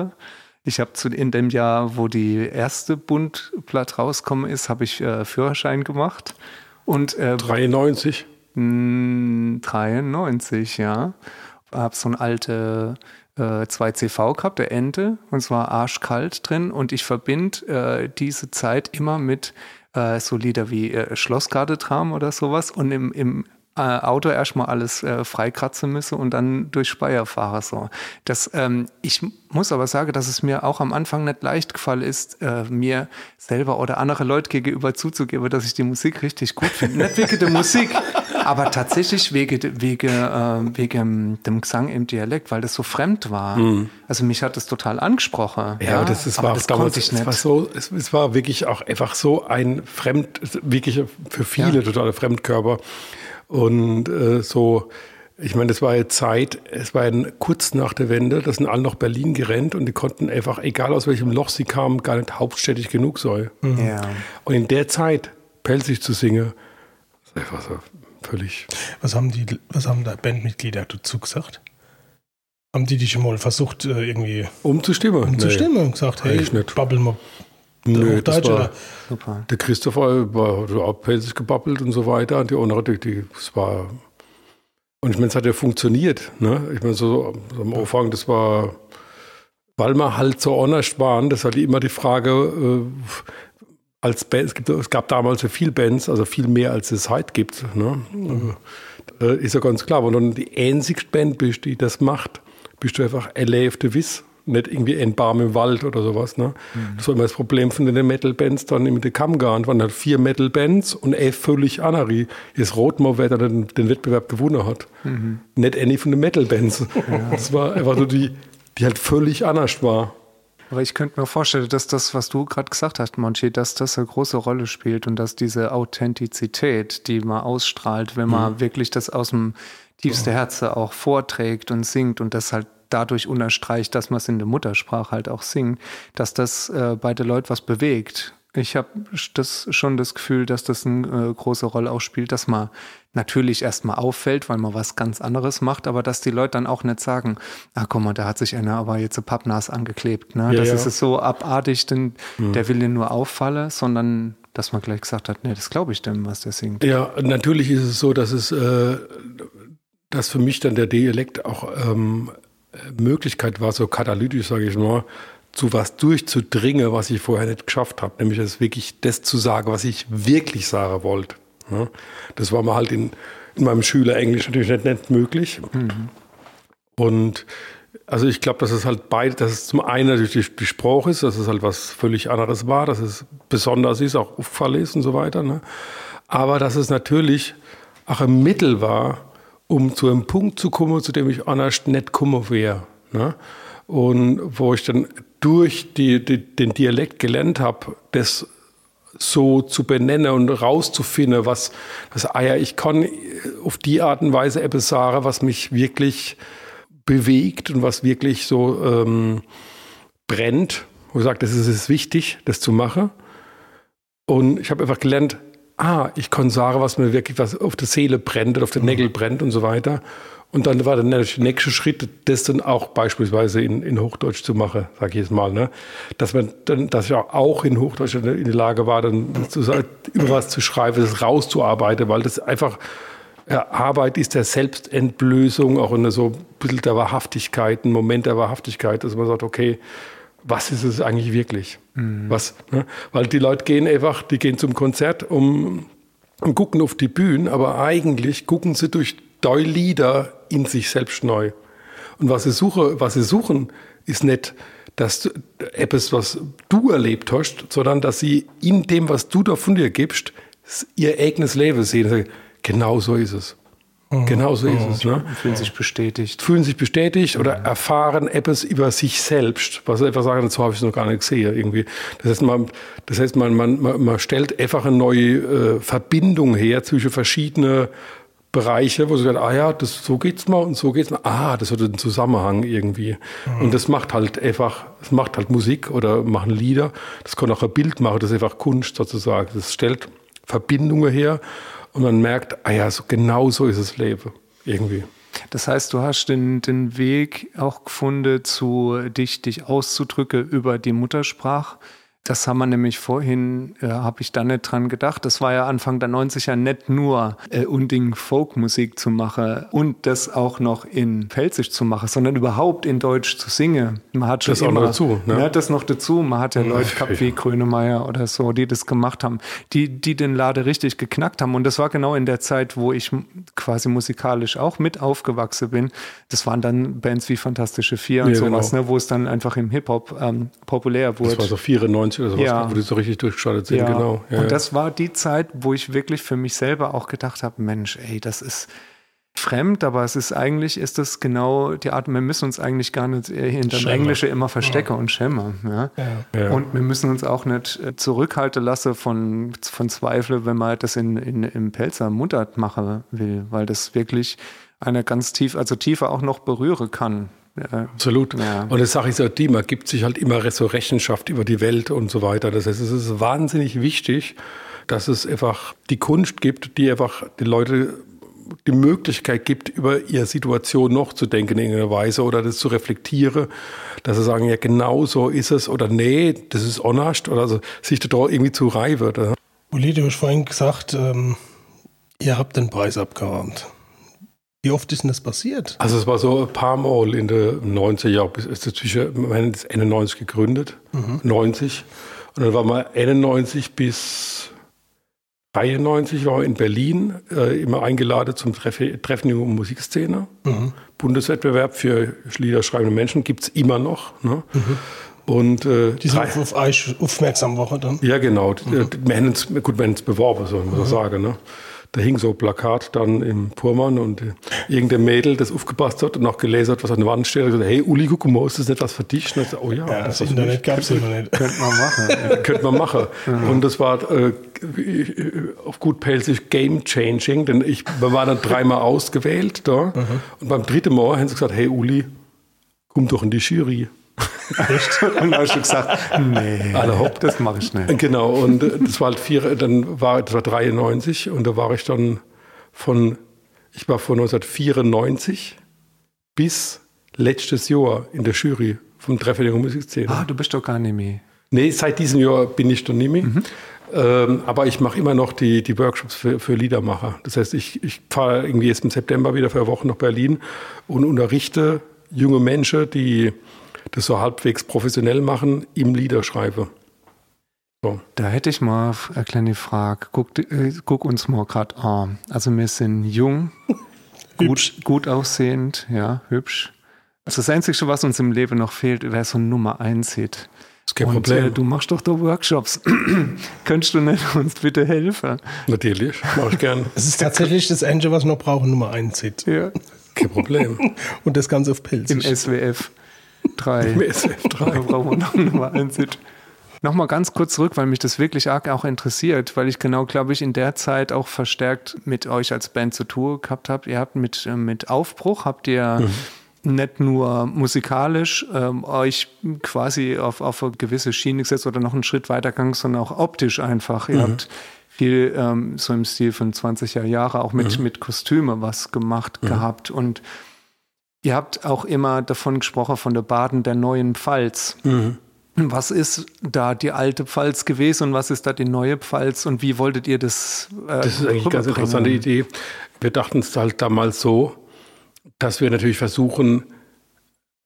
Ich habe in dem Jahr, wo die erste Bundblatt rausgekommen ist, habe ich äh, Führerschein gemacht. Und, äh, 93? 93, ja. Hab so ein alte äh, 2CV gehabt, der Ente, und zwar arschkalt drin. Und ich verbinde äh, diese Zeit immer mit äh, so Lieder wie äh, Schlossgardetram oder sowas. Und im, im äh, Auto erstmal alles äh, freikratzen müsse und dann durch Speyer fahre. So. Das, ähm, ich muss aber sagen, dass es mir auch am Anfang nicht leicht gefallen ist, äh, mir selber oder andere Leute gegenüber zuzugeben, dass ich die Musik richtig gut finde. nicht wegen der Musik, aber tatsächlich wegen, wegen, äh, wegen dem Gesang im Dialekt, weil das so fremd war. Mhm. Also mich hat das total angesprochen. Ja, ja das, ist, aber war das damals, ich nicht. Es war, so, es, es, war wirklich auch einfach so ein Fremd, wirklich für viele ja. totale Fremdkörper. Und äh, so, ich meine, das war ja Zeit, es war ja kurz nach der Wende, da sind alle nach Berlin gerannt und die konnten einfach, egal aus welchem Loch sie kamen, gar nicht hauptstädtisch genug sein. Mhm. Ja. Und in der Zeit pelzig zu singen, ist einfach so völlig. Was haben die, was haben da Bandmitglieder dazu gesagt? Haben die dich schon mal versucht, äh, irgendwie umzustimmen? Umzustimmen nee. und gesagt, hey, babbel mal Nö, das war, Super. Der Christopher war auch pelzig gebabbelt und so weiter. Und die andere, die, die, das war. Und ich meine, es hat ja funktioniert. Ne? Ich meine, so, so am Anfang, das war, weil wir halt so honest waren, das war immer die Frage, äh, als Band, es, gibt, es gab damals ja viel Bands, also viel mehr als es heute gibt. Ne? Mhm. Äh, ist ja ganz klar, wenn du die einzigste Band bist, die das macht, bist du einfach LA of the Wiss nicht irgendwie Endbarm im Wald oder sowas. Ne? Mhm. Das war immer das Problem von den Metal-Bands dann mit den Kammgarn. waren halt vier Metal-Bands und elf völlig andere. Jetzt Rotmau, wer dann den Wettbewerb gewonnen hat. Mhm. Nicht any von den Metal-Bands. Ja. Das war einfach so die, die halt völlig anders war. Aber ich könnte mir vorstellen, dass das, was du gerade gesagt hast, Monchi, dass das eine große Rolle spielt und dass diese Authentizität, die man ausstrahlt, wenn man mhm. wirklich das aus dem tiefsten Herzen auch vorträgt und singt und das halt dadurch unterstreicht, dass man es in der Muttersprache halt auch singt, dass das äh, bei den Leuten was bewegt. Ich habe das schon das Gefühl, dass das eine äh, große Rolle auch spielt, dass man natürlich erstmal auffällt, weil man was ganz anderes macht, aber dass die Leute dann auch nicht sagen, ah guck mal, da hat sich einer aber jetzt ein Pappnas angeklebt. Ne? Ja, das ja. ist so abartig, denn mhm. der will dir nur auffallen, sondern dass man gleich gesagt hat, nee, das glaube ich dem, was der singt. Ja, natürlich ist es so, dass es äh, dass für mich dann der Dialekt auch ähm, Möglichkeit war, so katalytisch, sage ich mal, zu was durchzudringen, was ich vorher nicht geschafft habe. Nämlich das wirklich das zu sagen, was ich wirklich sagen wollte. Ja, das war mir halt in, in meinem Schüler Englisch natürlich nicht, nicht möglich. Mhm. Und also ich glaube, dass es halt beide, dass es zum einen natürlich die, die Sprache ist, dass es halt was völlig anderes war, dass es besonders ist, auch auffall ist und so weiter. Ne? Aber dass es natürlich auch ein Mittel war, um zu einem Punkt zu kommen, zu dem ich anders nicht kommen wäre. Ne? Und wo ich dann durch die, die, den Dialekt gelernt habe, das so zu benennen und rauszufinden, was, was ah ja, ich kann auf die Art und Weise etwas sagen, was mich wirklich bewegt und was wirklich so ähm, brennt. Wo ich sage, das ist es wichtig, das zu machen. Und ich habe einfach gelernt, ah, ich kann sagen, was mir wirklich was auf der Seele brennt oder auf den mhm. Nägel brennt und so weiter. Und dann war der nächste Schritt, das dann auch beispielsweise in, in Hochdeutsch zu machen, sage ich jetzt mal. Ne? Dass man dann, dass ich auch in Hochdeutsch in der Lage war, dann über was zu schreiben, das rauszuarbeiten, weil das einfach ja, Arbeit ist der Selbstentblößung, auch in so ein bisschen der Wahrhaftigkeit, ein Moment der Wahrhaftigkeit, dass man sagt, okay, was ist es eigentlich wirklich? Mhm. Was, ne? Weil die Leute gehen einfach, die gehen zum Konzert um, und gucken auf die Bühne, aber eigentlich gucken sie durch drei Lieder in sich selbst neu. Und was sie, suche, was sie suchen, ist nicht dass du, etwas, was du erlebt hast, sondern dass sie in dem, was du da von dir gibst, ihr eigenes Leben sehen. Genau so ist es. Mhm. Genau so ist mhm. es. Ne? Fühlen sich bestätigt. Fühlen sich bestätigt oder mhm. erfahren etwas über sich selbst, was sie einfach sagen, so habe ich es noch gar nicht gesehen. Irgendwie. Das heißt, man, das heißt, man, man, man stellt einfach eine neue äh, Verbindung her zwischen verschiedenen Bereiche, wo sie sagen, ah ja, das, so geht's mal und so geht's mal. Ah, das hat einen Zusammenhang irgendwie. Mhm. Und das macht halt einfach, das macht halt Musik oder machen Lieder. Das kann auch ein Bild machen, das ist einfach Kunst sozusagen. Das stellt Verbindungen her und man merkt, ah ja, so, genau so ist das Leben irgendwie. Das heißt, du hast den, den Weg auch gefunden, zu dich, dich auszudrücken über die Muttersprache. Das haben wir nämlich vorhin, äh, habe ich da nicht dran gedacht. Das war ja Anfang der 90er nicht nur äh, Unding Folkmusik zu machen und das auch noch in Pfälzisch zu machen, sondern überhaupt in Deutsch zu singen. Man hat das immer, auch noch dazu. Ne? Ja, das noch dazu. Man hat ja mhm. Leute gehabt wie Grönemeyer oder so, die das gemacht haben, die, die den Lade richtig geknackt haben. Und das war genau in der Zeit, wo ich quasi musikalisch auch mit aufgewachsen bin. Das waren dann Bands wie Fantastische Vier und ja, sowas, genau. ne, wo es dann einfach im Hip-Hop ähm, populär wurde. Das war so 94 oder sowas, ja. wo die so richtig durchgestartet sind, ja. genau. Ja, und das war die Zeit, wo ich wirklich für mich selber auch gedacht habe, Mensch, ey, das ist fremd, aber es ist eigentlich, ist das genau die Art, wir müssen uns eigentlich gar nicht hinter dem Englische immer verstecken und schämen. Ja? Ja. Und wir müssen uns auch nicht äh, zurückhalten lassen von, von Zweifel, wenn man das in, in, im Pelzer Mundart machen will, weil das wirklich eine ganz tief, also tiefer auch noch berühren kann. Absolut. Ja. Und das sage ich so, die, man gibt sich halt immer so Rechenschaft über die Welt und so weiter. Das heißt, es ist wahnsinnig wichtig, dass es einfach die Kunst gibt, die einfach die Leute die Möglichkeit gibt, über ihre Situation noch zu denken in irgendeiner Weise oder das zu reflektieren, dass sie sagen, ja genau so ist es oder nee, das ist honest oder also, sich da irgendwie zu reiben. Uli, du hast vorhin gesagt, ähm, ihr habt den Preis abgeräumt. Wie oft ist denn das passiert? Also es war so ein paar Mal in den 90er Jahren, ist zwischen, wir haben 91 gegründet, mhm. 90. Und dann war mal 91 bis 93 war in Berlin äh, immer eingeladen zum Treff Treffen über Musikszene. Mhm. Bundeswettbewerb für liederschreibende Menschen gibt es immer noch. Ne? Mhm. Und, äh, die sind auf, auf euch aufmerksam Woche dann? Ja, genau. Mhm. Wir haben uns, gut, wir haben uns beworben, so muss ich mhm. sagen. Ne? Da hing so ein Plakat dann im Purmann und äh, irgendein Mädel, das aufgepasst hat und noch gelesen hat, was an der Wand steht, hat gesagt, hey Uli, guck mal, ist das nicht was für dich? Und ich oh ja, ja das, das Internet gab es immer nicht. Könnte man machen. Ja. Könnte man machen. Mhm. Und das war äh, auf gut Pelzig game-changing, denn ich wir waren dann dreimal ausgewählt da mhm. und beim dritten Mal haben sie gesagt, hey Uli, komm doch in die Jury. Echt? Und dann hast du gesagt, nee, alle hopp, das mache ich nicht. Genau, und das war halt vier, dann war, das war 93 und da war ich dann von, ich war von 1994 bis letztes Jahr in der Jury vom Treffen der Musikszene. Ah, du bist doch gar nicht mehr. Nee, seit diesem Jahr bin ich dann nicht mehr. Mhm. Ähm, aber ich mache immer noch die, die Workshops für, für Liedermacher. Das heißt, ich, ich fahre irgendwie jetzt im September wieder für eine Woche nach Berlin und unterrichte junge Menschen, die das so halbwegs professionell machen, im Liederschreibe. So. Da hätte ich mal eine kleine Frage. Guck, äh, guck uns mal gerade an. Also wir sind jung, gut, gut aussehend, ja, hübsch. Also das Einzige, was uns im Leben noch fehlt, wäre so ein Nummer 1 Hit. Das ist kein und, Problem. Äh, du machst doch da Workshops. Könntest du nicht uns bitte helfen? Natürlich, mache ich gern. Es ist tatsächlich das Ende, was wir noch brauchen, Nummer 1 Hit. Ja. Kein Problem. und das Ganze auf Pilz. Im SWF. 3. BSF 3. Da brauchen wir noch Nummer 1 Nochmal ganz kurz zurück, weil mich das wirklich arg auch interessiert, weil ich genau, glaube ich, in der Zeit auch verstärkt mit euch als Band zu Tour gehabt habe. Ihr habt mit, äh, mit Aufbruch, habt ihr mhm. nicht nur musikalisch ähm, euch quasi auf, auf eine gewisse Schiene gesetzt oder noch einen Schritt weitergegangen, sondern auch optisch einfach. Ihr mhm. habt viel ähm, so im Stil von 20er Jahre auch mit, mhm. mit Kostüme was gemacht mhm. gehabt und Ihr habt auch immer davon gesprochen, von der Baden der neuen Pfalz. Mhm. Was ist da die alte Pfalz gewesen und was ist da die neue Pfalz und wie wolltet ihr das? Äh, das ist eigentlich eine ganz interessante Idee. Wir dachten es halt damals so, dass wir natürlich versuchen,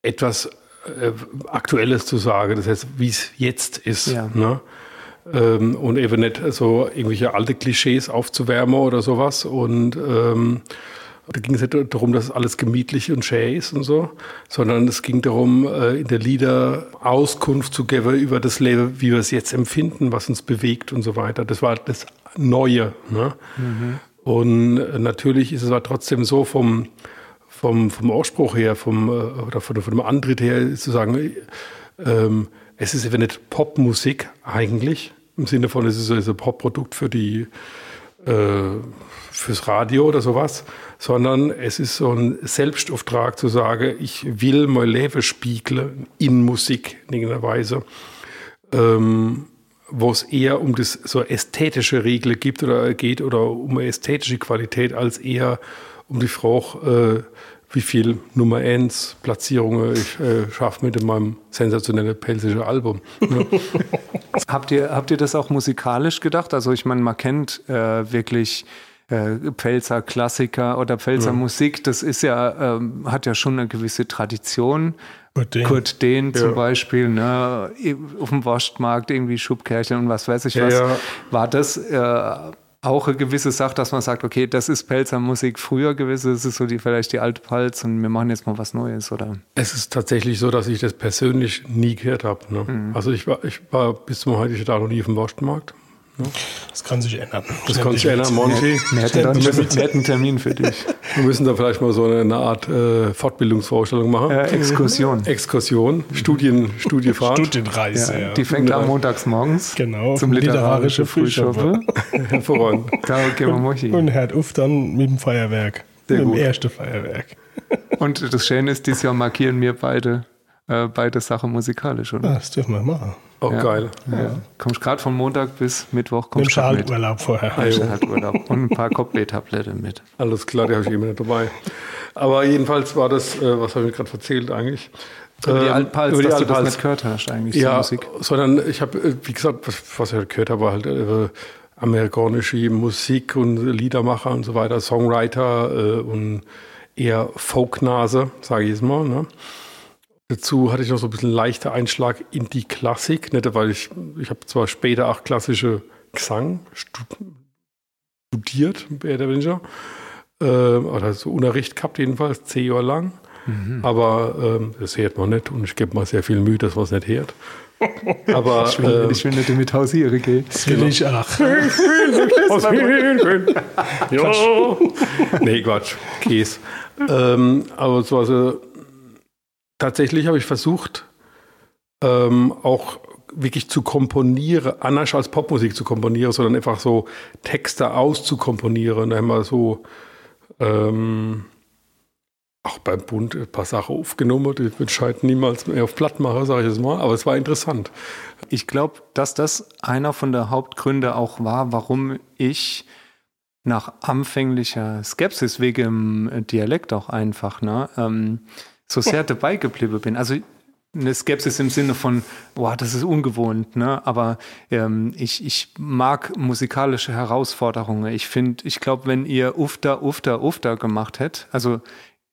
etwas äh, Aktuelles zu sagen, das heißt, wie es jetzt ist. Ja. Ne? Ähm, und eben nicht so irgendwelche alte Klischees aufzuwärmen oder sowas. Und ähm, da ging es nicht darum, dass alles gemütlich und schön ist und so, sondern es ging darum, äh, in der Lieder Auskunft zu geben über das Leben, wie wir es jetzt empfinden, was uns bewegt und so weiter. Das war das Neue. Ne? Mhm. Und äh, natürlich ist es aber trotzdem so vom, vom, vom Ausspruch her, vom, äh, oder von, von dem Antritt her, zu sagen, ähm, es ist eben nicht Popmusik eigentlich, im Sinne von, es ist so ein Popprodukt für die, äh, fürs Radio oder sowas, sondern es ist so ein Selbstauftrag zu sagen, ich will mein Leben spiegeln in Musik in irgendeiner Weise, ähm, wo es eher um das so ästhetische Regel gibt oder geht oder um ästhetische Qualität als eher um die Frage, äh, wie viel Nummer 1 Platzierungen ich äh, schaffe mit meinem sensationellen pelzischen Album. Ne? habt, ihr, habt ihr das auch musikalisch gedacht? Also ich meine, man kennt äh, wirklich äh, Pfälzer Klassiker oder Pfälzer ja. Musik, das ist ja, ähm, hat ja schon eine gewisse Tradition. Kurt Dehn, Kurt Dehn zum ja. Beispiel, ne, auf dem Wurstmarkt irgendwie Schubkärchen und was weiß ich ja, was. War das äh, auch eine gewisse Sache, dass man sagt, okay, das ist Pelzer Musik früher gewesen, das ist so die, vielleicht die alte Pfalz und wir machen jetzt mal was Neues, oder? Es ist tatsächlich so, dass ich das persönlich nie gehört habe. Ne? Mhm. Also ich war, ich war bis zum heutigen Tag noch nie auf dem Wurstmarkt. Das kann sich ändern. Das kann sich ändern, Monty. Wir hätten, dann, wir hätten einen Termin für dich. Wir müssen da vielleicht mal so eine Art äh, Fortbildungsvorstellung machen. Äh, Exkursion. Exkursion, Studien, Studiefahrt. Studienreise, ja. ja. Die fängt am montags morgens genau. zum literarischen Frühschoppe. Hervorragend. Da gehen wir mal hin. Und hört auf dann mit dem Feuerwerk. Sehr mit dem ersten Feuerwerk. Und das Schöne ist, dieses Jahr markieren wir beide, äh, beide Sachen musikalisch, oder? Das dürfen wir machen. Oh, ja. geil. Ja. Kommst gerade von Montag bis Mittwoch. Kommst Nimmst halt Urlaub vorher. Nimmst halt Urlaub und ein paar Kopfweh-Tabletten mit. Alles klar, die habe ich immer nicht dabei. Aber jedenfalls war das, äh, was habe ich gerade erzählt eigentlich? Über die Altpals, über die dass du das nicht gehört hast eigentlich, ja, Musik. sondern ich habe, äh, wie gesagt, was, was ich gehört habe, war halt äh, amerikanische Musik und Liedermacher und so weiter, Songwriter äh, und eher Folknase, sage ich jetzt mal. Ne? Dazu hatte ich noch so ein bisschen leichter Einschlag in die Klassik, nicht, weil ich, ich habe zwar später auch klassische Gesang studiert, mehr oder weniger, äh, oder so Unterricht gehabt jedenfalls, zehn Jahre lang. Mhm. Aber ähm, das hört man nicht und ich gebe mal sehr viel Mühe, dass man es nicht hört. Aber ich will, äh, ich will nicht mit Hausiere gehen. Das will ich auch. ja. nee, Quatsch. Käse. Ähm, aber so, also, tatsächlich habe ich versucht, ähm, auch wirklich zu komponieren, anders als Popmusik zu komponieren, sondern einfach so Texte auszukomponieren. Wir so ähm, auch beim Bund ein paar Sachen aufgenommen, die scheint niemals mehr auf Platt machen, sage ich jetzt mal, aber es war interessant. Ich glaube, dass das einer von der Hauptgründe auch war, warum ich nach anfänglicher Skepsis wegen dem Dialekt auch einfach ne, ähm, so sehr dabei geblieben bin. Also eine Skepsis im Sinne von, boah, das ist ungewohnt, ne? Aber ähm, ich, ich mag musikalische Herausforderungen. Ich finde, ich glaube, wenn ihr Ufter, Ufter, Ufter gemacht hättet, also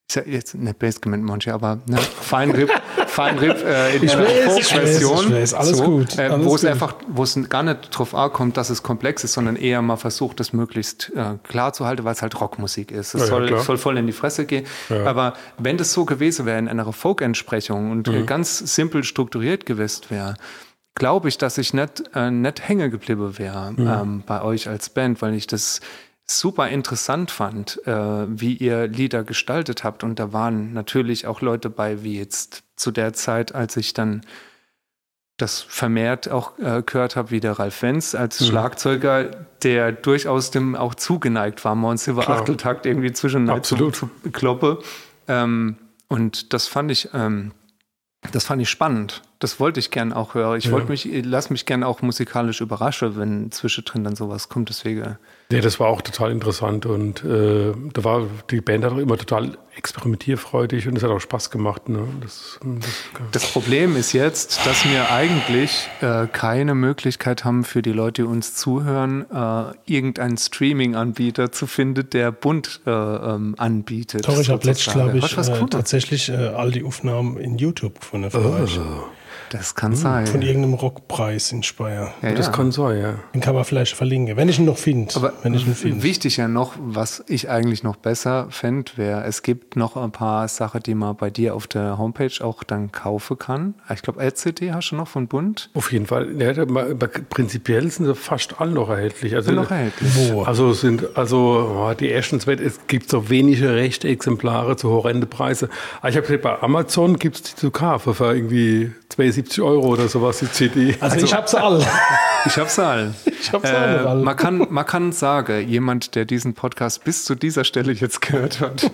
ist ja jetzt nicht Basement manche, aber ne, Feinrip, Feinrip äh, in ich der Folk-Version, alles so, gut, äh, wo es einfach, wo es gar nicht drauf ankommt, dass es komplex ist, sondern eher mal versucht, das möglichst äh, klar zu halten, weil es halt Rockmusik ist. Es ja, soll, ja, soll voll in die Fresse gehen. Ja. Aber wenn das so gewesen wäre in einer Folk-Entsprechung und mhm. ganz simpel strukturiert gewesen wäre, glaube ich, dass ich nicht, äh, nicht hängen geblieben wäre mhm. ähm, bei euch als Band, weil ich das super interessant fand, äh, wie ihr Lieder gestaltet habt. Und da waren natürlich auch Leute bei, wie jetzt zu der Zeit, als ich dann das vermehrt auch äh, gehört habe, wie der Ralf Wenz als mhm. Schlagzeuger, der durchaus dem auch zugeneigt war, Mount Silver Achteltakt irgendwie zwischen Absolut. zu kloppe. Ähm, und das fand ich, ähm, das fand ich spannend das wollte ich gern auch hören. Ich ja. wollte mich, lass mich gern auch musikalisch überraschen, wenn zwischendrin dann sowas kommt. Deswegen. Ja, das war auch total interessant und äh, da war die Band hat auch immer total experimentierfreudig und es hat auch Spaß gemacht. Ne? Das, das, das, Problem ist jetzt, dass wir eigentlich äh, keine Möglichkeit haben für die Leute, die uns zuhören, äh, irgendeinen Streaming-Anbieter zu finden, der bunt äh, ähm, anbietet. Doch, ich habe letztens, glaube ich, äh, tatsächlich äh, all die Aufnahmen in YouTube gefunden von oh. euch. Das kann hm, sein. Von irgendeinem Rockpreis in Speyer. Ja, das ja. kann sein, ja. Den kann man vielleicht verlinken, wenn ich ihn noch finde. Aber wenn ich ihn find. wichtig ja noch, was ich eigentlich noch besser fände, wäre, es gibt noch ein paar Sachen, die man bei dir auf der Homepage auch dann kaufen kann. Ich glaube, LCD hast du noch von Bund. Auf jeden Fall. Ja, prinzipiell sind sie fast alle noch erhältlich. Also, sind noch erhältlich. Wo? Also sind, also oh, die ersten zwei, es gibt so wenige rechte Exemplare zu horrende Preise. Aber ich habe gesehen, bei Amazon gibt es die zu kaufen für irgendwie 72 Euro oder sowas, die CD. Also, also ich hab's alle. Ich hab's alle. Ich hab's alle. Äh, man, kann, man kann sagen, jemand, der diesen Podcast bis zu dieser Stelle jetzt gehört hat,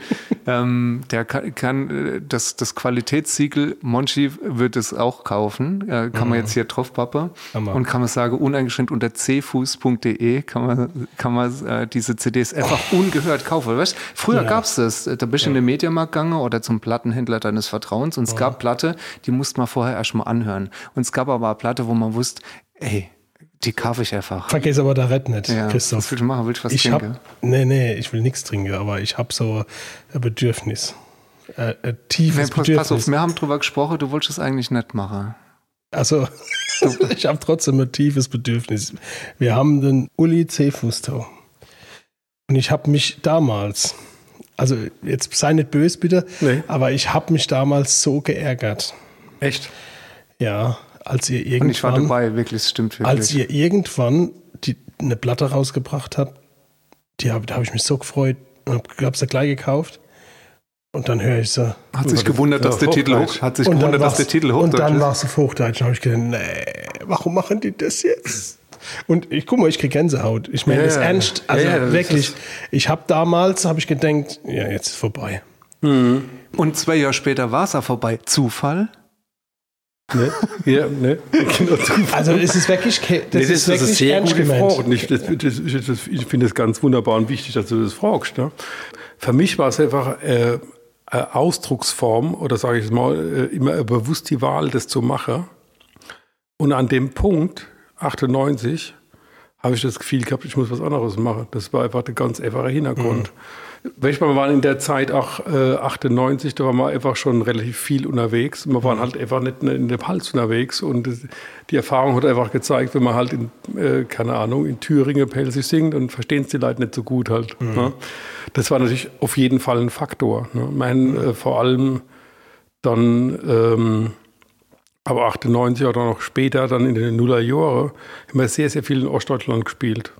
ähm, der kann, kann äh, das, das Qualitätssiegel, Monchi wird es auch kaufen, äh, kann mhm. man jetzt hier drauf pappen und kann man sagen, uneingeschränkt unter cfuß.de kann man, kann man äh, diese CDs einfach oh. ungehört kaufen. Weißt, früher ja. gab's das, da bist du ja. in den Mediamarkt gegangen oder zum Plattenhändler deines Vertrauens und es oh. gab Platte, die musste man vorher erstmal anhören. Und es gab aber eine Platte, wo man wusste, ey, die kaufe ich einfach. Vergiss aber da Red nicht, ja, Christoph. Was willst du machen? Willst du was ich trinken? Hab, nee, nee, ich will nichts trinken, aber ich habe so ein Bedürfnis. Ein, ein tiefes nee, pass, Bedürfnis. Pass auf, wir haben drüber gesprochen, du wolltest es eigentlich nicht machen. Also, ich habe trotzdem ein tiefes Bedürfnis. Wir haben den Uli C. Fusto. Und ich habe mich damals, also jetzt sei nicht böse bitte, nee. aber ich habe mich damals so geärgert. Echt? Ja, als ihr irgendwann. Und ich war dabei, wirklich, stimmt wirklich. Als ihr irgendwann die, eine Platte rausgebracht habt, die hab, da habe ich mich so gefreut und habe es gleich gekauft. Und dann höre ich so. Hat sich gewundert, dass der Titel hoch, hat sich gewundert, dass der Titel hoch Und dann war es auf Hochdeutsch. Habe ich gedacht, nee, warum machen die das jetzt? Und ich guck mal, ich kriege Gänsehaut. Ich meine ja, das ernst. Also ja, wirklich. Ich habe damals, habe ich gedacht, ja, jetzt ist vorbei. Mhm. Und zwei Jahre später war es auch vorbei. Zufall? Ne? Ja, ne? Genau. Also es ist wirklich, das, nee, das ist, wirklich sehr gute Frage. Und ich, das, das, ich finde es ganz wunderbar und wichtig, dass du das fragst. Ne? Für mich war es einfach äh, eine Ausdrucksform oder sage ich mal, äh, immer bewusst die Wahl, das zu machen. Und an dem Punkt, 98, habe ich das Gefühl gehabt, ich muss was anderes machen. Das war einfach der ganz einfache Hintergrund. Mhm. Wir waren in der Zeit auch äh, 98, da waren wir einfach schon relativ viel unterwegs. Wir waren halt einfach nicht in dem Hals unterwegs und die Erfahrung hat einfach gezeigt, wenn man halt in, äh, keine Ahnung, in Thüringen Pelzig singt, dann verstehen es die Leute nicht so gut halt. Mhm. Ne? Das war natürlich auf jeden Fall ein Faktor. Ne? Ich meine, äh, vor allem dann, ähm, aber 98 oder noch später, dann in den Nullerjahren, haben wir sehr, sehr viel in Ostdeutschland gespielt.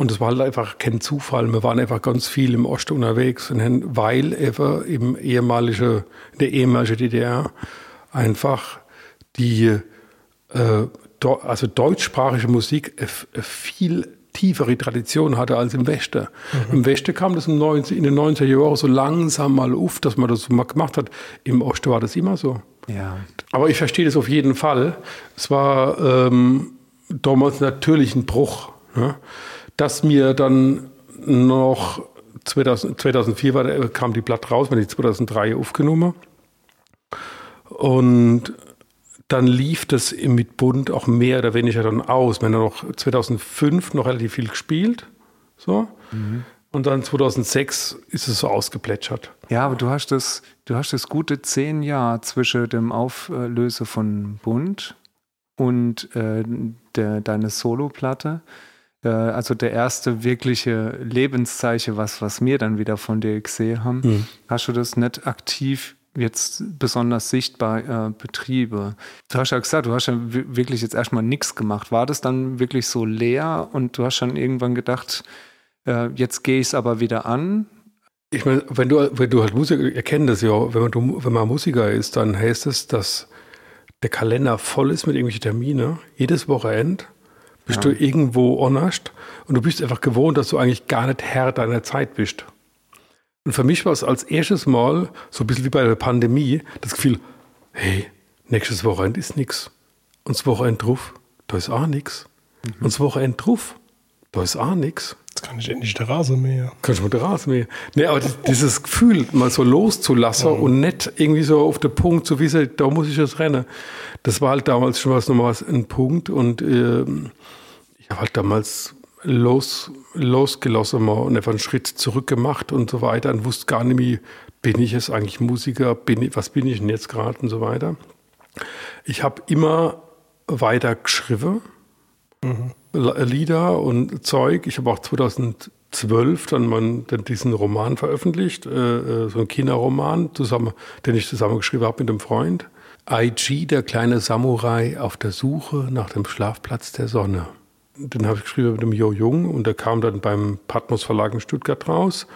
Und das war halt einfach kein Zufall. Wir waren einfach ganz viel im Osten unterwegs, weil einfach im ehemalige, in der ehemaligen DDR einfach die äh, also deutschsprachige Musik viel tiefere Tradition hatte als im Westen. Mhm. Im Westen kam das in den 90er Jahren so langsam mal auf, dass man das mal gemacht hat. Im Osten war das immer so. Ja. Aber ich verstehe das auf jeden Fall. Es war ähm, damals natürlich ein Bruch, ne? Dass mir dann noch 2000, 2004 war, kam die Blatt raus, wenn ich 2003 aufgenommen. Und dann lief das mit Bund auch mehr oder weniger dann aus. Wir haben noch 2005 noch relativ viel gespielt. So. Mhm. Und dann 2006 ist es so ausgeplätschert. Ja, aber du hast das, du hast das gute zehn Jahre zwischen dem Auflöse von Bund und äh, der, deine Soloplatte. Äh, also der erste wirkliche Lebenszeichen, was, was wir dann wieder von dir gesehen haben. Mhm. Hast du das nicht aktiv jetzt besonders sichtbar äh, Betriebe. Du hast ja gesagt, du hast ja wirklich jetzt erstmal nichts gemacht. War das dann wirklich so leer und du hast dann irgendwann gedacht, äh, jetzt gehe ich es aber wieder an? Ich meine, wenn du, wenn du halt Musiker, erkennst das ja, wenn man, wenn man Musiker ist, dann heißt es, dass der Kalender voll ist mit irgendwelchen Terminen. Jedes Wochenende bist ja. du irgendwo anders und du bist einfach gewohnt, dass du eigentlich gar nicht Herr deiner Zeit bist. Und für mich war es als erstes Mal, so ein bisschen wie bei der Pandemie, das Gefühl, hey, nächstes Wochenende ist nichts. Und das Wochenende drauf, da ist auch nichts. Mhm. Und das Wochenende drauf, da ist auch nichts. Jetzt kann ich endlich der Rasen mehr. Kann ich mit der Rasen mehr. Nee, aber dieses Gefühl, mal so loszulassen mhm. und nicht irgendwie so auf den Punkt zu wissen, da muss ich jetzt rennen. Das war halt damals schon was nochmal ein Punkt und äh, ich habe halt damals los, losgelassen mal und einfach einen Schritt zurück gemacht und so weiter und wusste gar nicht mehr, bin ich jetzt eigentlich Musiker, bin ich, was bin ich denn jetzt gerade und so weiter. Ich habe immer weiter geschrieben, mhm. Lieder und Zeug. Ich habe auch 2012 dann, mal, dann diesen Roman veröffentlicht, äh, äh, so ein Kinderroman, zusammen, den ich zusammen geschrieben habe mit einem Freund. IG, der kleine Samurai auf der Suche nach dem Schlafplatz der Sonne den habe ich geschrieben mit dem Jo Jung und der kam dann beim Patmos Verlag in Stuttgart raus.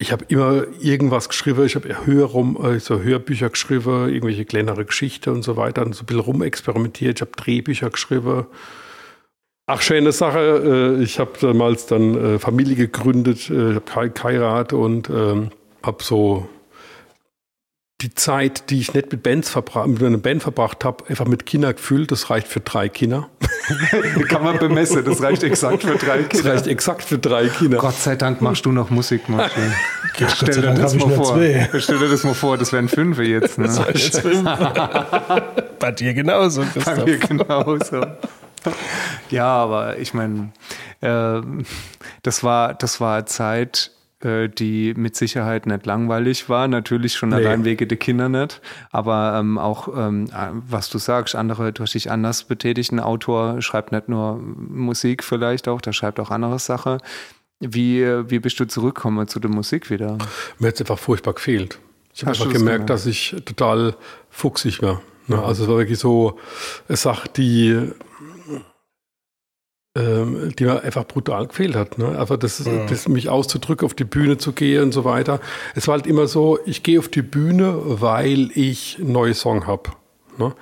Ich habe immer irgendwas geschrieben, ich habe Hörrum, also Hörbücher geschrieben, irgendwelche kleinere Geschichten und so weiter und so ein bisschen rumexperimentiert. Ich habe Drehbücher geschrieben. Ach, schöne Sache. Äh, ich habe damals dann äh, Familie gegründet, äh, habe geheiratet und ähm, habe so die Zeit, die ich nicht mit Bands verbracht, mit einer Band verbracht habe, einfach mit Kindern gefüllt. Das reicht für drei Kinder. Kann man bemessen. Das reicht exakt für drei Kinder. Das reicht exakt für drei Kinder. Gott sei Dank machst du noch Musik, Martin. Stell dir das mal vor. Zwei. Stell dir das mal vor. Das wären fünf jetzt. Ne? Das jetzt fünf. Bei dir genauso. Christoph. Bei mir genauso. Ja, aber ich meine, äh, das war das war Zeit die mit Sicherheit nicht langweilig war. Natürlich schon nee. allein wegen der Kinder nicht. Aber ähm, auch, ähm, äh, was du sagst, andere durch dich anders betätigt. Ein Autor schreibt nicht nur Musik vielleicht auch, der schreibt auch andere Sachen. Wie, wie bist du zurückgekommen zu der Musik wieder? Mir hat es einfach furchtbar gefehlt. Ich habe einfach gemerkt, gemerkt, dass ich total fuchsig war. Ne? Also es war wirklich so eine Sache, die ähm, die mir einfach brutal gefehlt hat. Ne? Einfach das, ja. das, mich auszudrücken, auf die Bühne zu gehen und so weiter. Es war halt immer so, ich gehe auf die Bühne, weil ich einen neuen Song habe. Ne?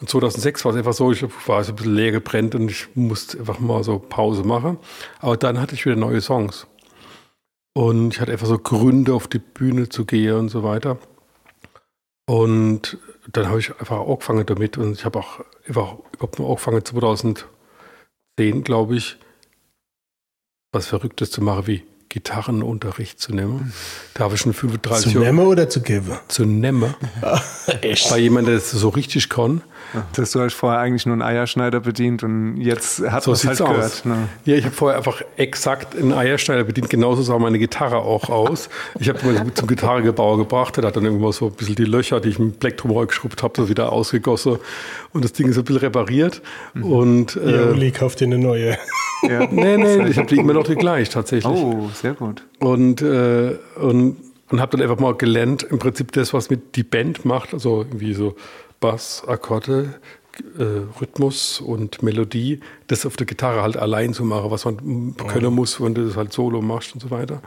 Und 2006 war es einfach so, ich war so ein bisschen leer gebrennt und ich musste einfach mal so Pause machen. Aber dann hatte ich wieder neue Songs. Und ich hatte einfach so Gründe, auf die Bühne zu gehen und so weiter. Und dann habe ich einfach angefangen damit und ich habe auch einfach überhaupt nur angefangen 2000 sehen, glaube ich, was Verrücktes zu machen wie Gitarrenunterricht zu nehmen. Da habe ich schon 35 Zu nehmen oder zu geben? Zu nehmen. Echt? Bei jemandem, der das so richtig kann. Dass du hast vorher eigentlich nur einen Eierschneider bedient und jetzt hat So man es halt sieht's aus. gehört. Ne? Ja, ich habe vorher einfach exakt einen Eierschneider bedient. Genauso sah meine Gitarre auch aus. Ich habe mal zum Gitarregebauer gebracht. Der hat dann irgendwo so ein bisschen die Löcher, die ich mit Plektrum geschrubbt habe, so wieder ausgegossen. Und das Ding ist ein bisschen repariert. Und Ja, äh, Uli kauft dir eine neue. Ja. nee, nee, ich habe die immer noch die gleich tatsächlich. Oh, sehr gut. Und, äh, und, und habe dann einfach mal gelernt, im Prinzip das, was mit die Band macht, also irgendwie so Bass, Akkorde, äh, Rhythmus und Melodie, das auf der Gitarre halt allein zu machen, was man können muss, wenn du das halt solo machst und so weiter.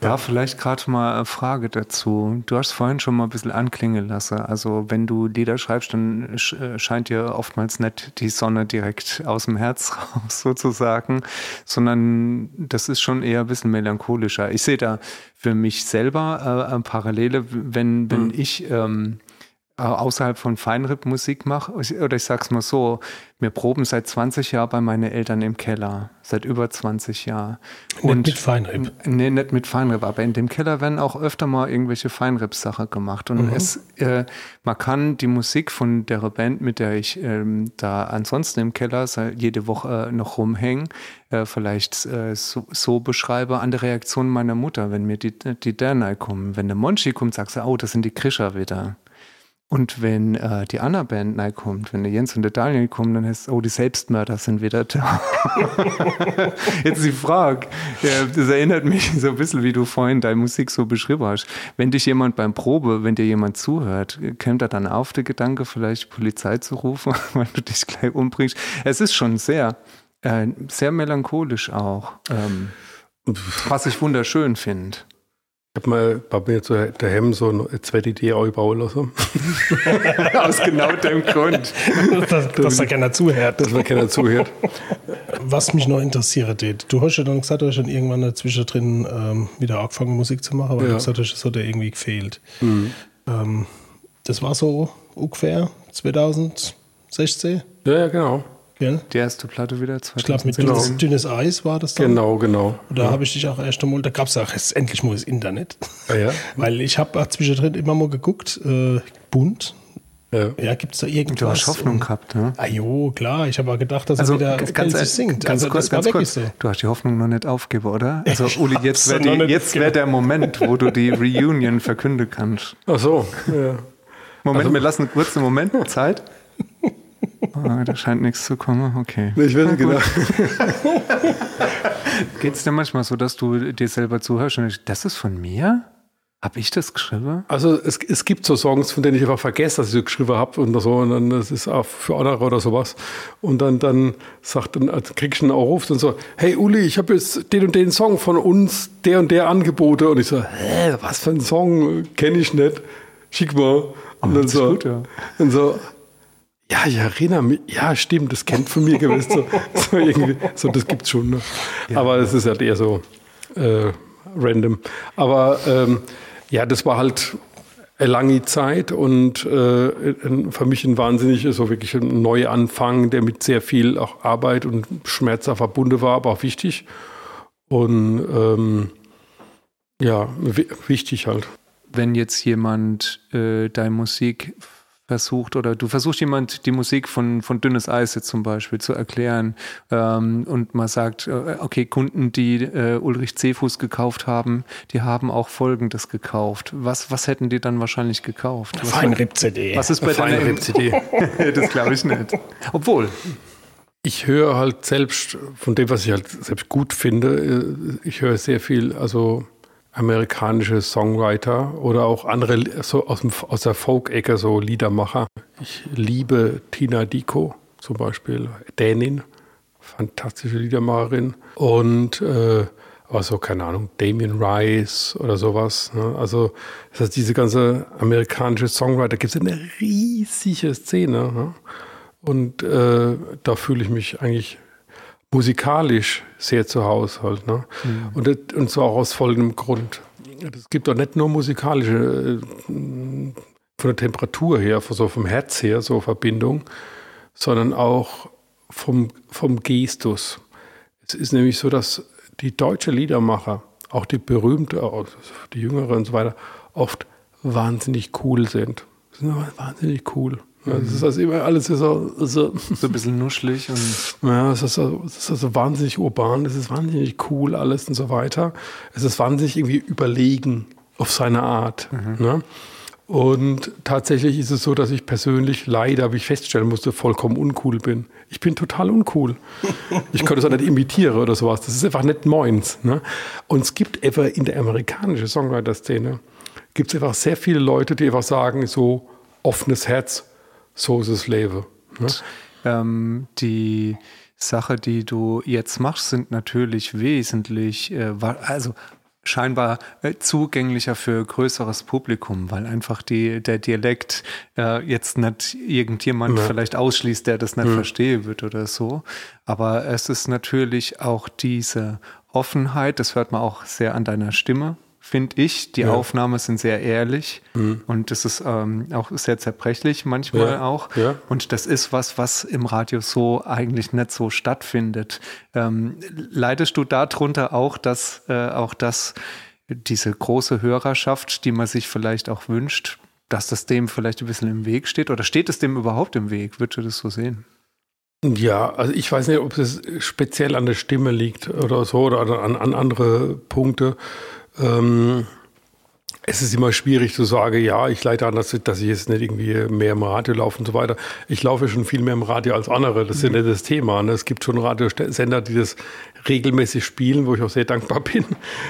Da vielleicht gerade mal eine Frage dazu. Du hast vorhin schon mal ein bisschen anklingen lassen. Also wenn du Lieder schreibst, dann äh, scheint dir oftmals nicht die Sonne direkt aus dem Herz raus sozusagen, sondern das ist schon eher ein bisschen melancholischer. Ich sehe da für mich selber äh, eine Parallele, wenn, wenn ich ähm, äh, außerhalb von Feinripp-Musik mache, Ich- oder ich sag's mal so, wir proben seit 20 Jahren bei meinen Eltern im Keller, seit über 20 Jahren. Nicht mit Feinripp. Nee, nicht mit Feinripp, aber in dem Keller werden auch öfter mal irgendwelche Feinripp-Sachen gemacht. Und es, äh, man kann die Musik von der Band, mit der ich ähm, da ansonsten im Keller jede Woche äh, noch rumhängen, äh, vielleicht äh, so, so beschreibe an der Reaktion meiner Mutter, wenn mir die, die Dernei kommen. Wenn der Monchi kommt, sagst du, oh, das sind die Krischer wieder. Und wenn äh, die Anna Band neu kommt, wenn der Jens und der Daniel kommen, dann heißt es, oh, die Selbstmörder sind wieder da. Jetzt die Frage, ja, das erinnert mich so ein bisschen, wie du vorhin deine Musik so beschrieben hast. Wenn dich jemand beim Probe, wenn dir jemand zuhört, kommt da dann auf der Gedanke, vielleicht Polizei zu rufen, weil du dich gleich umbringst? Es ist schon sehr, äh, sehr melancholisch auch, ähm, was ich wunderschön finde. Ich habe mal bei mir zu daheim so eine zweite Idee einbauen lassen, Aus genau dem Grund. dass, dass da keiner zuhört. dass mir keiner zuhört. Was mich noch interessiert, du hast ja dann gesagt, du hast dann irgendwann dazwischen drin ähm, wieder angefangen, Musik zu machen, aber Ja. du hast gesagt, das hat dir irgendwie gefehlt. Ähm, das war so ungefähr 2016, Ja, ja, genau. Gell? Die erste Platte wieder Ich glaube, mit 2016. dünnes, dünnes Eis war das dann. Genau, genau. Und da habe ich dich auch erst einmal, da gab es auch jetzt endlich mal das Internet. Ah, ja? Weil ich habe auch zwischendrin immer mal geguckt, äh, bunt. Ja. Ja, gibt es da irgendwas? Du hast Hoffnung gehabt, ne? Ah jo, klar. Ich habe auch gedacht, dass Also er wieder ganz, ganz, singt. ganz also, kurz, ganz kurz. so. Du hast die Hoffnung noch nicht aufgegeben, oder? Also Uli, jetzt wäre wär der Moment, wo du die Reunion verkünden kannst. Ach so, ja. Moment, wir lassen einen kurzen Moment Zeit. Ah, da scheint nichts zu kommen. Okay. Ich weiß nicht genau. Geht es dir manchmal so, dass du dir selber zuhörst und denkst, das ist von mir? Hab ich das geschrieben? Also es, es gibt so Songs, von denen ich einfach vergesse, dass ich sie geschrieben habe und so und dann das ist auch für andere oder sowas und dann dann sagt dann krieg ich einen Aufruf und so hey Uli ich habe jetzt den und den Song von uns der und der Angebote und ich so hä was für ein Song kenne ich nicht schick mal und dann das ist so gut, ja. und so ja, ich erinnere mich. Ja, stimmt, das kennt von mir gewesen. So, so, irgendwie, so das gibt's schon. Ne? Aber es ist halt eher so äh, random. Aber ähm, ja, das war halt eine lange Zeit und äh, für mich ein wahnsinnig, so wirklich ein Neuanfang, der mit sehr viel auch Arbeit und Schmerz verbunden war, aber auch wichtig. Und ähm, ja, wi- wichtig halt. Wenn jetzt jemand äh, deine Musik versucht oder du versuchst jemand die Musik von, von Dünnes Eis jetzt zum Beispiel zu erklären ähm, und man sagt, äh, okay, Kunden, die äh, Ulrich Zefus gekauft haben, die haben auch Folgendes gekauft. Was, was hätten die dann wahrscheinlich gekauft? Was, Feinripp-CD. was ist bei deiner Feinripp-CD. Das glaube ich nicht. Obwohl, Ich höre halt selbst von dem, was ich halt selbst gut finde, äh, ich höre sehr viel, also amerikanische Songwriter oder auch andere so aus, dem, aus der Folk-Ecke, so Liedermacher. Ich liebe Tina Dico zum Beispiel, Dänin, fantastische Liedermacherin. Und äh, aber so, keine Ahnung, Damien Rice oder sowas. Ne? Also das heißt, diese ganze amerikanische Songwriter gibt es eine riesige Szene. Ne? Und äh, da fühle ich mich eigentlich musikalisch sehr zu Hause halt. Ne? Und, das, und zwar auch aus folgendem Grund. Es gibt doch nicht nur musikalische, äh, von der Temperatur her, so vom Herz her, so Verbindung, sondern auch vom, vom Gestus. Es ist nämlich so, dass die deutsche Liedermacher, auch die berühmte, die jüngere und so weiter, oft wahnsinnig cool sind. sind wahnsinnig cool. Ja, das ist also immer alles so, so, so ein bisschen nuschlig und ja, es ist, so, es ist also wahnsinnig urban, es ist wahnsinnig cool alles und so weiter. Es ist wahnsinnig irgendwie überlegen auf seine Art. Mhm. Ne? Und tatsächlich ist es so, dass ich persönlich leider, wie ich feststellen musste, vollkommen uncool bin. Ich bin total uncool. Ich könnte es auch nicht imitieren oder sowas. Das ist einfach nicht moins. Ne? Und es gibt einfach in der amerikanischen Songwriter-Szene, gibt es einfach sehr viele Leute, die einfach sagen, so offenes Herz, so ist das Leben. Ne? Ähm, die Sache, die du jetzt machst, sind natürlich wesentlich, äh, also scheinbar äh, zugänglicher für größeres Publikum, weil einfach die, der Dialekt äh, jetzt nicht irgendjemand ja. vielleicht ausschließt, der das nicht ja. verstehen wird oder so. Aber es ist natürlich auch diese Offenheit, das hört man auch sehr an deiner Stimme, finde ich. Die ja. Aufnahmen sind sehr ehrlich mhm. und das ist ähm, auch sehr zerbrechlich manchmal ja. auch. Ja. Und das ist was, was im Radio so eigentlich nicht so stattfindet. Ähm, leidest du darunter auch, dass äh, auch das diese große Hörerschaft, die man sich vielleicht auch wünscht, dass das dem vielleicht ein bisschen im Weg steht? Oder steht es dem überhaupt im Weg? Würdest du das so sehen? Ja, also ich weiß nicht, ob es speziell an der Stimme liegt oder so oder an, an andere Punkte. Ähm, es ist immer schwierig zu sagen, ja, ich leite an, dass, dass ich jetzt nicht irgendwie mehr im Radio laufe und so weiter. Ich laufe schon viel mehr im Radio als andere. Das ist ja nicht das Thema. Ne? Es gibt schon Radiosender, die das regelmäßig spielen, wo ich auch sehr dankbar bin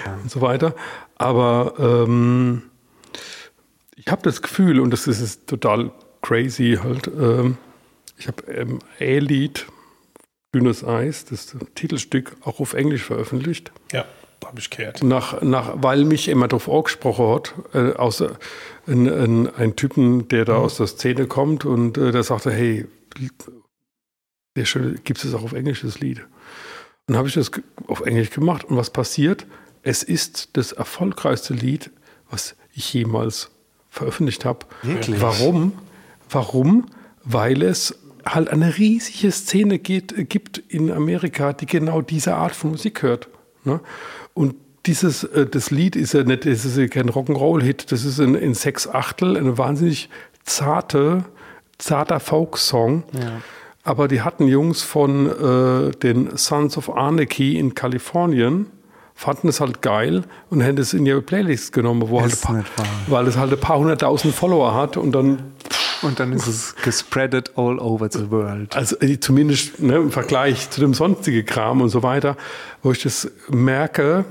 ja. und so weiter. Aber ähm, ich habe das Gefühl, und das ist, ist total crazy halt, ähm, ich habe ähm, A-Lied, Dünnes Eis, das Titelstück, auch auf Englisch veröffentlicht. Ja habe ich gehört. Nach, nach, weil mich immer darauf angesprochen hat, äh, aus, ein, ein, ein, Typen, der da mhm. aus der Szene kommt und äh, der sagte, hey, gibt es auch auf Englisch das Lied? Und dann habe ich das auf Englisch gemacht und was passiert? Es ist das erfolgreichste Lied, was ich jemals veröffentlicht habe. Wirklich? Warum? Warum? Weil es halt eine riesige Szene geht, gibt in Amerika, die genau diese Art von Musik hört. Ne? Und dieses, äh, das Lied ist ja nicht, das ist ja kein Rock'n'Roll-Hit, das ist in, in sechs Achtel, eine wahnsinnig zarte, zarter Folk-Song. Ja. Aber die hatten Jungs von äh, den Sons of Anarchy in Kalifornien, fanden es halt geil und hätten es in ihre Playlist genommen, wo halt paar, weil es halt ein paar hunderttausend Follower hat und dann und dann ist es gespreadet all over the world. Also äh, zumindest ne, im Vergleich zu dem sonstigen Kram und so weiter, wo ich das merke,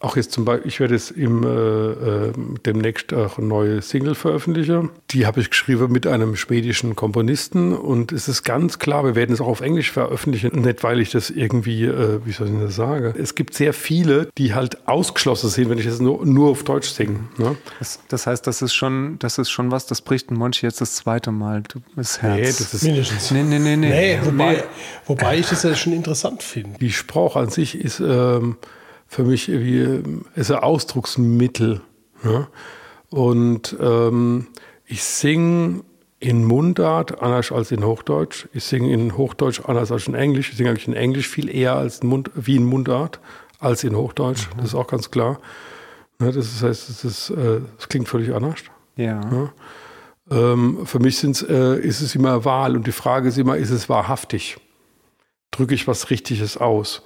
auch jetzt zum Beispiel, ich werde jetzt im, äh, äh, demnächst auch eine neue Single veröffentlichen. Die habe ich geschrieben mit einem schwedischen Komponisten und es ist ganz klar, wir werden es auch auf Englisch veröffentlichen. Nicht, weil ich das irgendwie, äh, wie soll ich das sagen? Es gibt sehr viele, die halt ausgeschlossen sind, wenn ich das nur, nur auf Deutsch singe. Ne? Das, das, heißt, das ist schon, das ist schon was, das bricht ein Monchi jetzt das zweite Mal. Du, das Herz. Nee, das ist mindestens. Nee, nee, nee, nee. nee wobei, nee. wobei ich das ja schon interessant finde. Die Sprache an sich ist, ähm, für mich wie ist ein Ausdrucksmittel. Ne? Und ähm, ich singe in Mundart anders als in Hochdeutsch. Ich singe in Hochdeutsch anders als in Englisch. Ich singe eigentlich in Englisch viel eher als in Mund, wie in Mundart als in Hochdeutsch. Mhm. Das ist auch ganz klar. Ne, das heißt, das, ist, äh, das klingt völlig anders. Ja. Ne? Ähm, für mich äh, ist es immer Wahl und die Frage ist immer, ist es wahrhaftig? Drücke ich was Richtiges aus?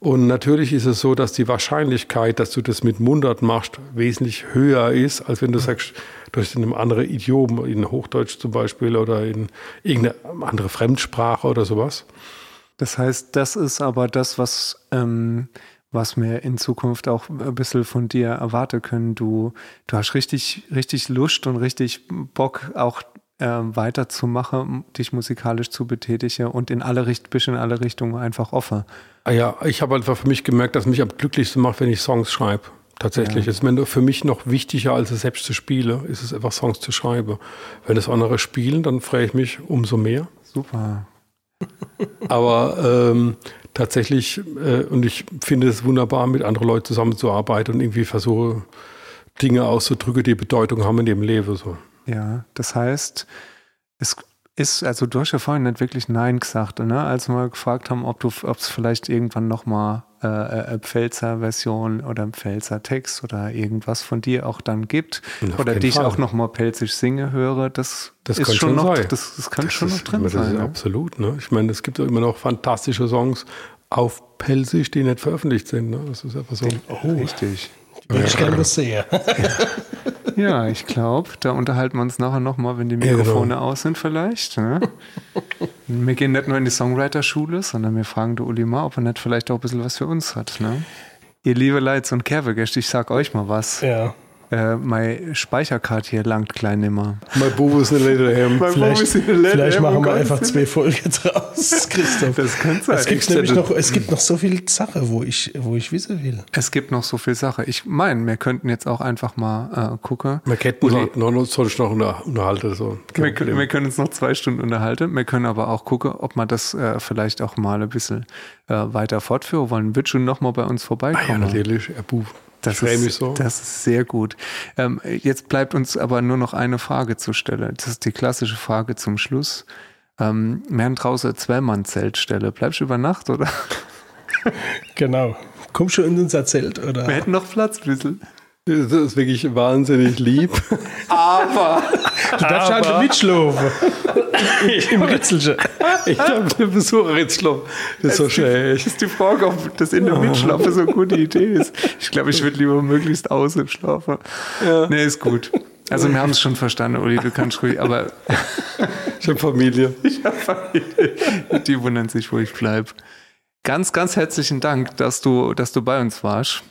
Und natürlich ist es so, dass die Wahrscheinlichkeit, dass du das mit Mundart machst, wesentlich höher ist, als wenn du sagst, du hast in einem anderen Idiom, in Hochdeutsch zum Beispiel oder in irgendeine andere Fremdsprache oder sowas. Das heißt, das ist aber das, was, ähm, was wir in Zukunft auch ein bisschen von dir erwarten können. Du, du hast richtig, richtig Lust und richtig Bock, auch äh, weiterzumachen, dich musikalisch zu betätigen und in alle, Richt bist in alle Richtungen einfach offen. Ah ja, ich habe einfach für mich gemerkt, dass mich am glücklichsten macht, wenn ich Songs schreibe. Tatsächlich. Ja. Es ist für mich noch wichtiger, als es selbst zu spielen, ist es einfach Songs zu schreiben. Wenn es andere spielen, dann freue ich mich umso mehr. Super. Aber ähm, tatsächlich, äh, und ich finde es wunderbar, mit anderen Leuten zusammenzuarbeiten und irgendwie versuche, Dinge auszudrücken, die Bedeutung haben in dem Leben. So. Ja, das heißt, es ist, also du hast ja vorhin nicht wirklich Nein gesagt, ne? als wir gefragt haben, ob du, ob es vielleicht irgendwann nochmal äh, äh, Pfälzer Version oder Pfälzer Text oder irgendwas von dir auch dann gibt oder dich Fall. auch nochmal pelzig singe höre, das, das ist schon noch, das, das kann das schon ist, noch drin das sein. Ja? Absolut. Ne? Ich meine, es gibt immer noch fantastische Songs auf Pelzig, die nicht veröffentlicht sind. Ne? Das ist einfach so. Oh, richtig. Ich kenne das sehr. ja, ich glaube, da unterhalten wir uns nachher nochmal, wenn die Mikrofone genau. aus sind vielleicht. Ne? wir gehen nicht nur in die Songwriter-Schule, sondern wir fragen der Uli mal, ob er nicht vielleicht auch ein bisschen was für uns hat. Ne? Ihr liebe Leits und Kervegäste, ich sag euch mal was. Ja äh, meine Speicherkarte hier langt klein immer. Mein Bubu ist eine Lederhemd. Vielleicht, vielleicht machen wir einfach zwei Folgen draus, Christoph. Das könnte sein. Es gibt nämlich noch, es gibt noch so viel Sache, wo ich, wo ich wissen will. Es gibt noch so viel Sache. Ich meine, wir könnten jetzt auch einfach mal äh, gucken. Wir könnten noch, noch, noch unterhalten. So. Wir, können, wir können uns noch zwei Stunden unterhalten. Wir können aber auch gucken, ob man das äh, vielleicht auch mal ein bisschen äh, weiter fortführen wollen. Wird schon noch mal bei uns vorbeikommen. Ah, ja, natürlich. Herr Buch. Das ist, so. das ist sehr gut. Ähm, jetzt bleibt uns aber nur noch eine Frage zu stellen. Das ist die klassische Frage zum Schluss. Ähm, wir haben draußen Zweimann-Zeltstelle. Bleibst du über Nacht, oder? Genau. Kommst du in unser Zelt, oder? Wir hätten noch Platz, Büssel. Das ist wirklich wahnsinnig lieb. Aber. Du darfst aber, halt mitschlafen. Im Ritzelchen. Ich habe den Besucher Ritzschlafen. Das ist so schlecht. Das ist die Frage, ob das in der Mitschlafe so eine gute Idee ist. Ich glaube, ich würde lieber möglichst außen schlafen. Ja. Nee, ist gut. Also wir haben es schon verstanden, Uli, du kannst ruhig, aber... ich habe Familie. Ich habe Familie. Die wundern sich, wo ich bleibe. Ganz, ganz herzlichen Dank, dass du, dass du bei uns warst.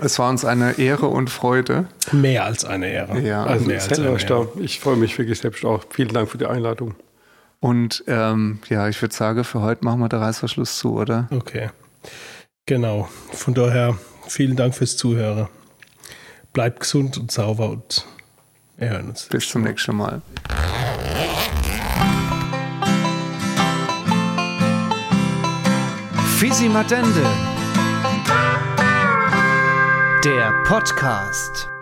Es war uns eine Ehre und Freude. Mehr als eine Ehre. Ja, also mehr als eine Ehre. Ich freue mich wirklich selbst auch. Vielen Dank für die Einladung. Und ähm, ja, ich würde sagen, für heute machen wir den Reißverschluss zu, oder? Okay. Genau. Von daher vielen Dank fürs Zuhören. Bleibt gesund und sauber und wir hören uns. Bis zum nächsten Mal. Fisi Madende der Podcast.